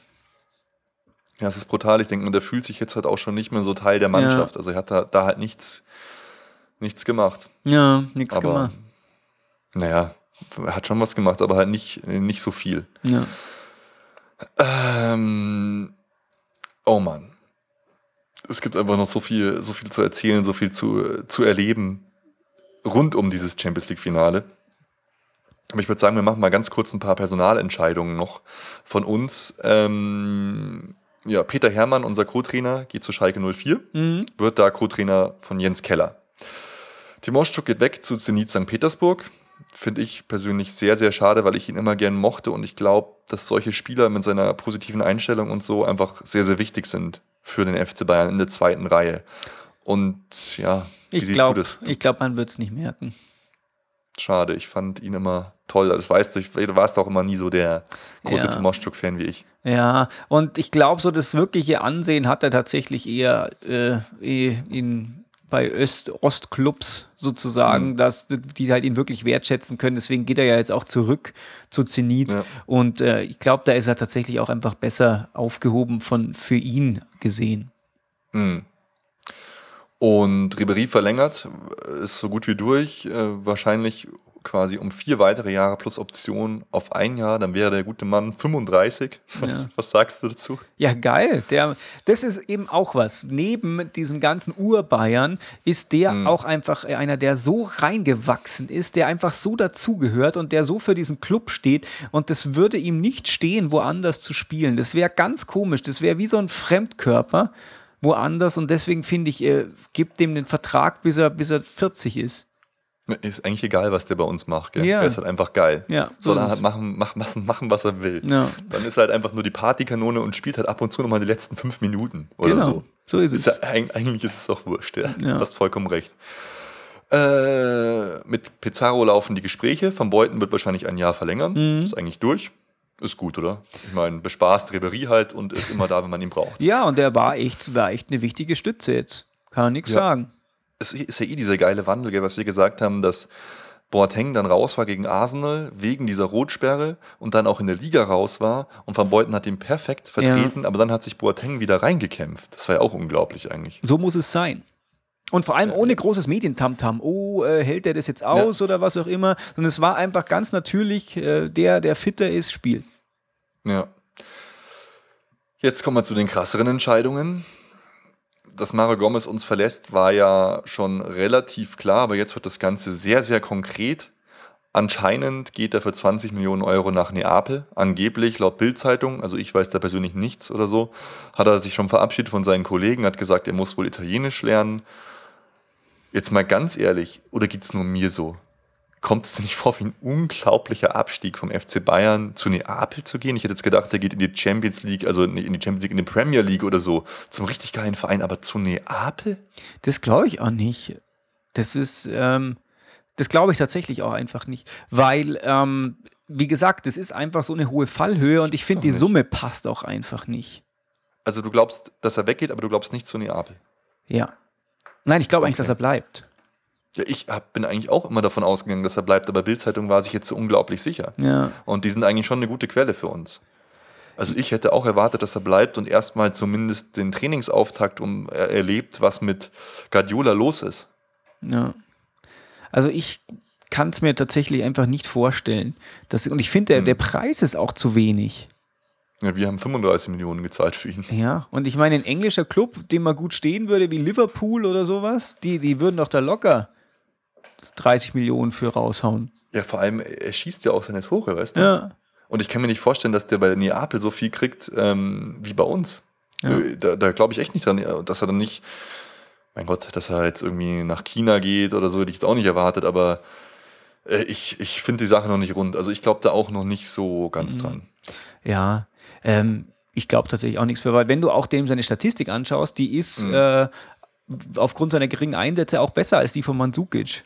Ja, es ist brutal. Ich denke, und der fühlt sich jetzt halt auch schon nicht mehr so Teil der Mannschaft. Ja. Also er hat da, da halt nichts nichts gemacht. Ja, nichts gemacht. Naja, hat schon was gemacht, aber halt nicht, nicht so viel. Ja. Ähm, oh Mann. Es gibt einfach noch so viel, so viel zu erzählen, so viel zu, zu erleben rund um dieses Champions League-Finale. Aber ich würde sagen, wir machen mal ganz kurz ein paar Personalentscheidungen noch von uns. Ähm, ja, Peter Herrmann, unser Co-Trainer, geht zu Schalke 04, mhm. wird da Co-Trainer von Jens Keller. Timoschuk geht weg zu Zenit St. Petersburg. Finde ich persönlich sehr, sehr schade, weil ich ihn immer gern mochte und ich glaube, dass solche Spieler mit seiner positiven Einstellung und so einfach sehr, sehr wichtig sind für den FC Bayern in der zweiten Reihe. Und ja, wie ich siehst glaub, du das? Ich glaube, man wird es nicht merken. Schade, ich fand ihn immer toll. Das weißt du, du warst auch immer nie so der große ja. Timoschuk-Fan wie ich. Ja, und ich glaube, so das wirkliche Ansehen hat er tatsächlich eher äh, in bei Öst Ostclubs sozusagen, mhm. dass die halt ihn wirklich wertschätzen können. Deswegen geht er ja jetzt auch zurück zu Zenit. Ja. Und äh, ich glaube, da ist er tatsächlich auch einfach besser aufgehoben von für ihn gesehen. Mhm. Und Ribery verlängert, ist so gut wie durch. Äh, wahrscheinlich quasi um vier weitere Jahre plus Option auf ein Jahr, dann wäre der gute Mann 35. Was, ja. was sagst du dazu? Ja, geil. Der, das ist eben auch was. Neben diesem ganzen Urbayern ist der mhm. auch einfach einer, der so reingewachsen ist, der einfach so dazugehört und der so für diesen Club steht. Und das würde ihm nicht stehen, woanders zu spielen. Das wäre ganz komisch. Das wäre wie so ein Fremdkörper woanders. Und deswegen finde ich, äh, gibt dem den Vertrag, bis er, bis er 40 ist. Ist eigentlich egal, was der bei uns macht. Gell? Ja. Er ist halt einfach geil. Ja, so Soll er halt machen, mach, mach, machen, was er will. Ja. Dann ist er halt einfach nur die Partykanone und spielt halt ab und zu nochmal die letzten fünf Minuten oder Genau, so. so ist Ist es. ja, eig- eigentlich ist es auch wurscht, ja. Du hast vollkommen recht. Äh, mit Pizarro laufen die Gespräche. Van Beuten wird wahrscheinlich ein Jahr verlängern. Mhm. Ist eigentlich durch. Ist gut, oder? Ich meine, bespaßt Ribery halt und ist immer da, wenn man ihn braucht. Ja, und der war echt, war echt eine wichtige Stütze jetzt. Kann man nichts sagen. Es ist ja eh dieser geile Wandel, gell, was wir gesagt haben, dass Boateng dann raus war gegen Arsenal wegen dieser Rotsperre und dann auch in der Liga raus war und Van Beuten hat ihn perfekt vertreten, aber dann hat sich Boateng wieder reingekämpft. Das war ja auch unglaublich eigentlich. So muss es sein. Und vor allem ohne großes Medientamtam. Oh, äh, hält er das jetzt aus oder was auch immer. Sondern es war einfach ganz natürlich, äh, der, der fitter ist, spielt. Ja. Jetzt kommen wir zu den krasseren Entscheidungen. Dass Mario Gomez uns verlässt, war ja schon relativ klar, aber jetzt wird das Ganze sehr, sehr konkret. Anscheinend geht er für 20 Millionen Euro nach Neapel. Angeblich, laut Bild-Zeitung, also ich weiß da persönlich nichts oder so, hat er sich schon verabschiedet von seinen Kollegen, hat gesagt, er muss wohl Italienisch lernen. Jetzt mal ganz ehrlich, oder geht es nur mir so? Kommt es dir nicht vor wie ein unglaublicher Abstieg vom FC Bayern zu Neapel zu gehen? Ich hätte jetzt gedacht, er geht in die Champions League, also in die Champions League, in die Premier League oder so, zum richtig geilen Verein, aber zu Neapel? Das glaube ich auch nicht. Das ist, ähm, das glaube ich tatsächlich auch einfach nicht. Weil, ähm, wie gesagt, das ist einfach so eine hohe Fallhöhe und ich finde, die. Summe passt auch einfach nicht. Also du glaubst, dass er weggeht, aber du glaubst nicht zu Neapel. Ja. Nein, ich glaube eigentlich, Okay. dass er bleibt. Ja, ich hab, bin eigentlich auch immer davon ausgegangen, dass er bleibt, aber Bild-Zeitung war sich jetzt so unglaublich sicher. Ja. Und die sind eigentlich schon eine gute Quelle für uns. Also ich hätte auch erwartet, dass er bleibt und erstmal zumindest den Trainingsauftakt um, er erlebt, was mit Guardiola los ist. Ja. Also ich kann es mir tatsächlich einfach nicht vorstellen. Dass, und ich finde, der, Hm. der Preis ist auch zu wenig. Ja, wir haben 35 Millionen gezahlt für ihn. Ja, und ich meine, ein englischer Club, dem mal gut stehen würde, wie Liverpool oder sowas, die, die würden doch da locker 30 Millionen für raushauen. Ja, vor allem, er schießt ja auch seine Tore, weißt du? Ja. Und ich kann mir nicht vorstellen, dass der bei Neapel so viel kriegt ähm, wie bei uns. Ja. Da, da glaube ich echt nicht dran, dass er dann nicht, mein Gott, dass er jetzt irgendwie nach China geht oder so, hätte ich jetzt auch nicht erwartet, aber äh, ich, ich finde die Sache noch nicht rund. Also ich glaube da auch noch nicht so ganz Mhm. dran. Ja, ähm, ich glaube tatsächlich auch nichts für, weil wenn du auch dem seine Statistik anschaust, die ist Mhm. äh, aufgrund seiner geringen Einsätze auch besser als die von Mandzukic.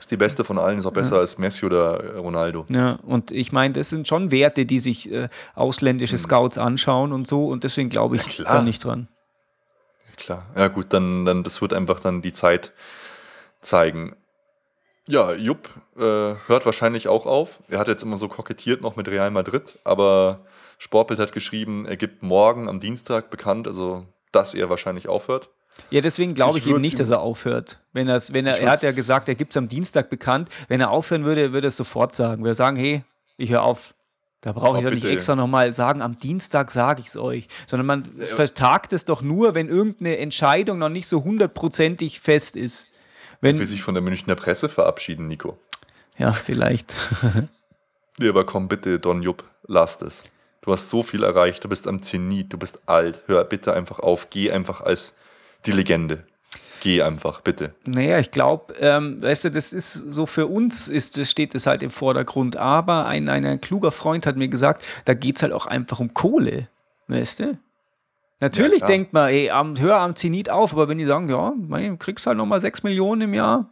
Ist die beste von allen, ist auch besser als Messi oder Ronaldo. Ja, und ich meine, das sind schon Werte, die sich äh, ausländische Scouts anschauen und so und deswegen glaube ich. Ja, da nicht dran. Klar. Ja, gut, dann, dann das wird einfach dann die Zeit zeigen. Ja, Jupp äh, hört wahrscheinlich auch auf. Er hat jetzt immer so kokettiert noch mit Real Madrid, aber Sportbild hat geschrieben, er gibt morgen am Dienstag bekannt, also dass er wahrscheinlich aufhört. Ja, deswegen glaube Ich ich, eben würd's nicht, ihm- dass er aufhört. Wenn, er's- wenn er, er hat ja gesagt, er gibt es am Dienstag bekannt. Wenn er aufhören würde, würde er es sofort sagen. Würde er sagen, hey, ich höre auf. Da brauche ich doch nicht extra nochmal sagen, am Dienstag sage ich es euch. Sondern man vertagt es doch nur, wenn irgendeine Entscheidung noch nicht so hundertprozentig fest ist. Will Wenn, sich von der Münchner Presse verabschieden, Nico. ja, vielleicht. Nee, aber komm bitte, Don Jupp, lass es. Du hast so viel erreicht, du bist am Zenit, du bist alt. Hör bitte einfach auf, geh einfach als die Legende. Geh einfach, bitte. Naja, ich glaube, ähm, weißt du, das ist so für uns ist, das steht das halt im Vordergrund. Aber ein, ein, ein kluger Freund hat mir gesagt, da geht es halt auch einfach um Kohle. Weißt du? Natürlich klar. denkt man, ey, am, hör am Zenit auf, aber wenn die sagen, ja, mei, kriegst halt nochmal 6 Millionen im Jahr.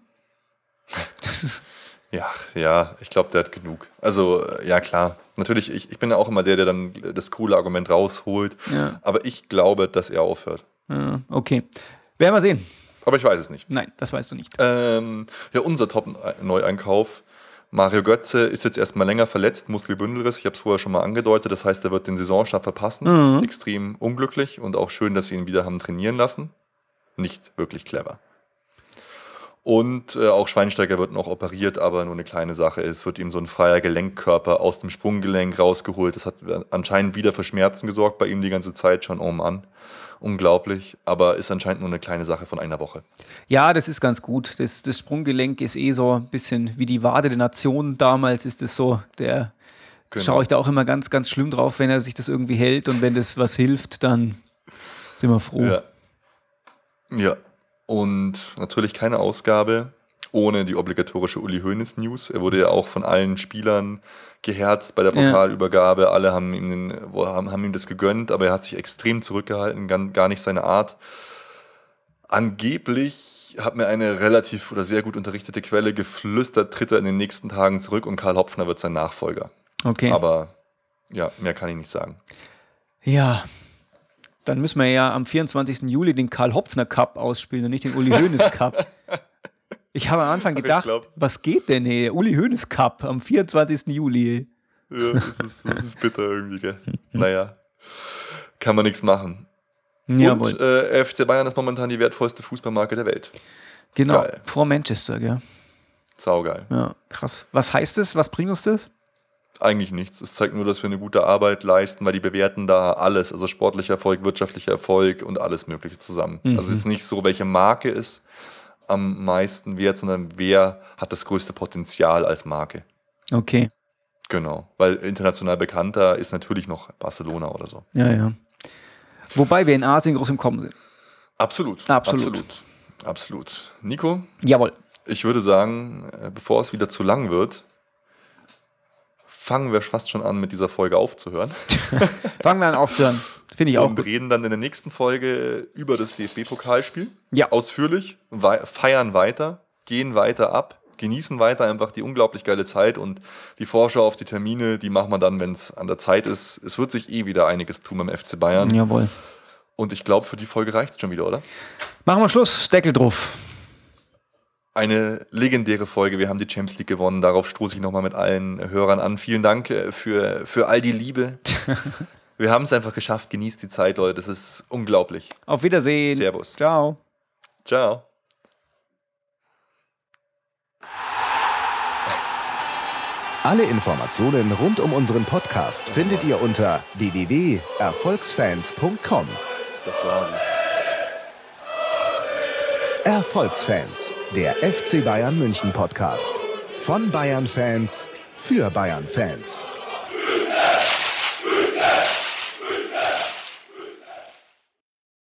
Das ist, Ja, ja, ich glaube, der hat genug. Also, ja, klar. Natürlich, ich, ich bin ja auch immer der, der dann das coole Argument rausholt. Ja. Aber ich glaube, dass er aufhört. Ja, okay. Werden wir sehen. Aber ich weiß es nicht. Nein, das weißt du nicht. Ähm, ja, unser Top-Neueinkauf. Mario Götze ist jetzt erstmal länger verletzt, Muskelbündelriss. Ich habe es vorher schon mal angedeutet. Das heißt, er wird den Saisonstart verpassen. Mhm. Extrem unglücklich und auch schön, dass sie ihn wieder haben trainieren lassen. Nicht wirklich clever. Und äh, auch Schweinsteiger wird noch operiert, aber nur eine kleine Sache. Es wird ihm so ein freier Gelenkkörper aus dem Sprunggelenk rausgeholt. Das hat anscheinend wieder für Schmerzen gesorgt bei ihm die ganze Zeit schon. Oh Mann, unglaublich. Aber ist anscheinend nur eine kleine Sache von einer Woche. Ja, das ist ganz gut. Das, das Sprunggelenk ist eh so ein bisschen wie die Wade der Nation damals, ist es so. Der Genau. schaue ich da auch immer ganz, ganz schlimm drauf, wenn er sich das irgendwie hält und wenn das was hilft, dann sind wir froh. Ja. Ja. Und natürlich keine Ausgabe ohne die obligatorische Uli Hoeneß News. Er wurde ja auch von allen Spielern geherzt bei der Pokalübergabe. Alle haben ihm, den, haben, haben ihm das gegönnt, aber er hat sich extrem zurückgehalten, gar, gar nicht seine Art. Angeblich hat mir eine relativ oder sehr gut unterrichtete Quelle geflüstert, tritt er in den nächsten Tagen zurück und Karl Hopfner wird sein Nachfolger. Okay. Aber ja, mehr kann ich nicht sagen. Ja, dann müssen wir ja am 24. Juli den Karl Hopfner Cup ausspielen und nicht den Uli Hoeneß Cup. Ich habe am Anfang gedacht, glaub, was geht denn hier? Uli Hoeneß Cup am 24. Juli. Ja, das ist, das ist bitter irgendwie, gell? naja, kann man nichts machen. Jawohl. Und äh, FC Bayern ist momentan die wertvollste Fußballmarke der Welt. Genau, Geil. vor Manchester, gell? Saugeil. Ja, krass. Was heißt das? Was bringt uns das? Eigentlich nichts. Es zeigt nur, dass wir eine gute Arbeit leisten, weil die bewerten da alles, also sportlicher Erfolg, wirtschaftlicher Erfolg und alles Mögliche zusammen. Mhm. Also es ist nicht so, welche Marke ist am meisten wert, sondern wer hat das größte Potenzial als Marke. Okay. Genau, weil international bekannter ist natürlich noch Barcelona oder so. Ja, ja. Wobei wir in Asien groß im Kommen sind. Absolut. Absolut. Absolut. Absolut. Nico? Jawohl. Ich würde sagen, äh, bevor es wieder zu lang wird, fangen wir fast schon an, mit dieser Folge aufzuhören. fangen wir an aufzuhören. Finde ich auch. Und reden dann in der nächsten Folge über das DFB-Pokalspiel. Ja. Ausführlich. Feiern weiter. Gehen weiter ab. Genießen weiter einfach die unglaublich geile Zeit und die Vorschau auf die Termine, die machen wir dann, wenn es an der Zeit ist. Es wird sich eh wieder einiges tun beim FC Bayern. Jawohl. Und ich glaube, für die Folge reicht es schon wieder, oder? Machen wir Schluss. Deckel drauf eine legendäre Folge. Wir haben die Champions League gewonnen. Darauf stoße ich nochmal mit allen Hörern an. Vielen Dank äh, für, für all die Liebe. Wir haben es einfach geschafft. Genießt die Zeit, Leute. Das ist unglaublich. Auf Wiedersehen. Servus. Ciao. Ciao. Alle Informationen rund um unseren Podcast findet ihr unter www.erfolgsfans.com. Das war sie. Erfolgsfans, der FC Bayern München Podcast. Von Bayern Fans für Bayern Fans.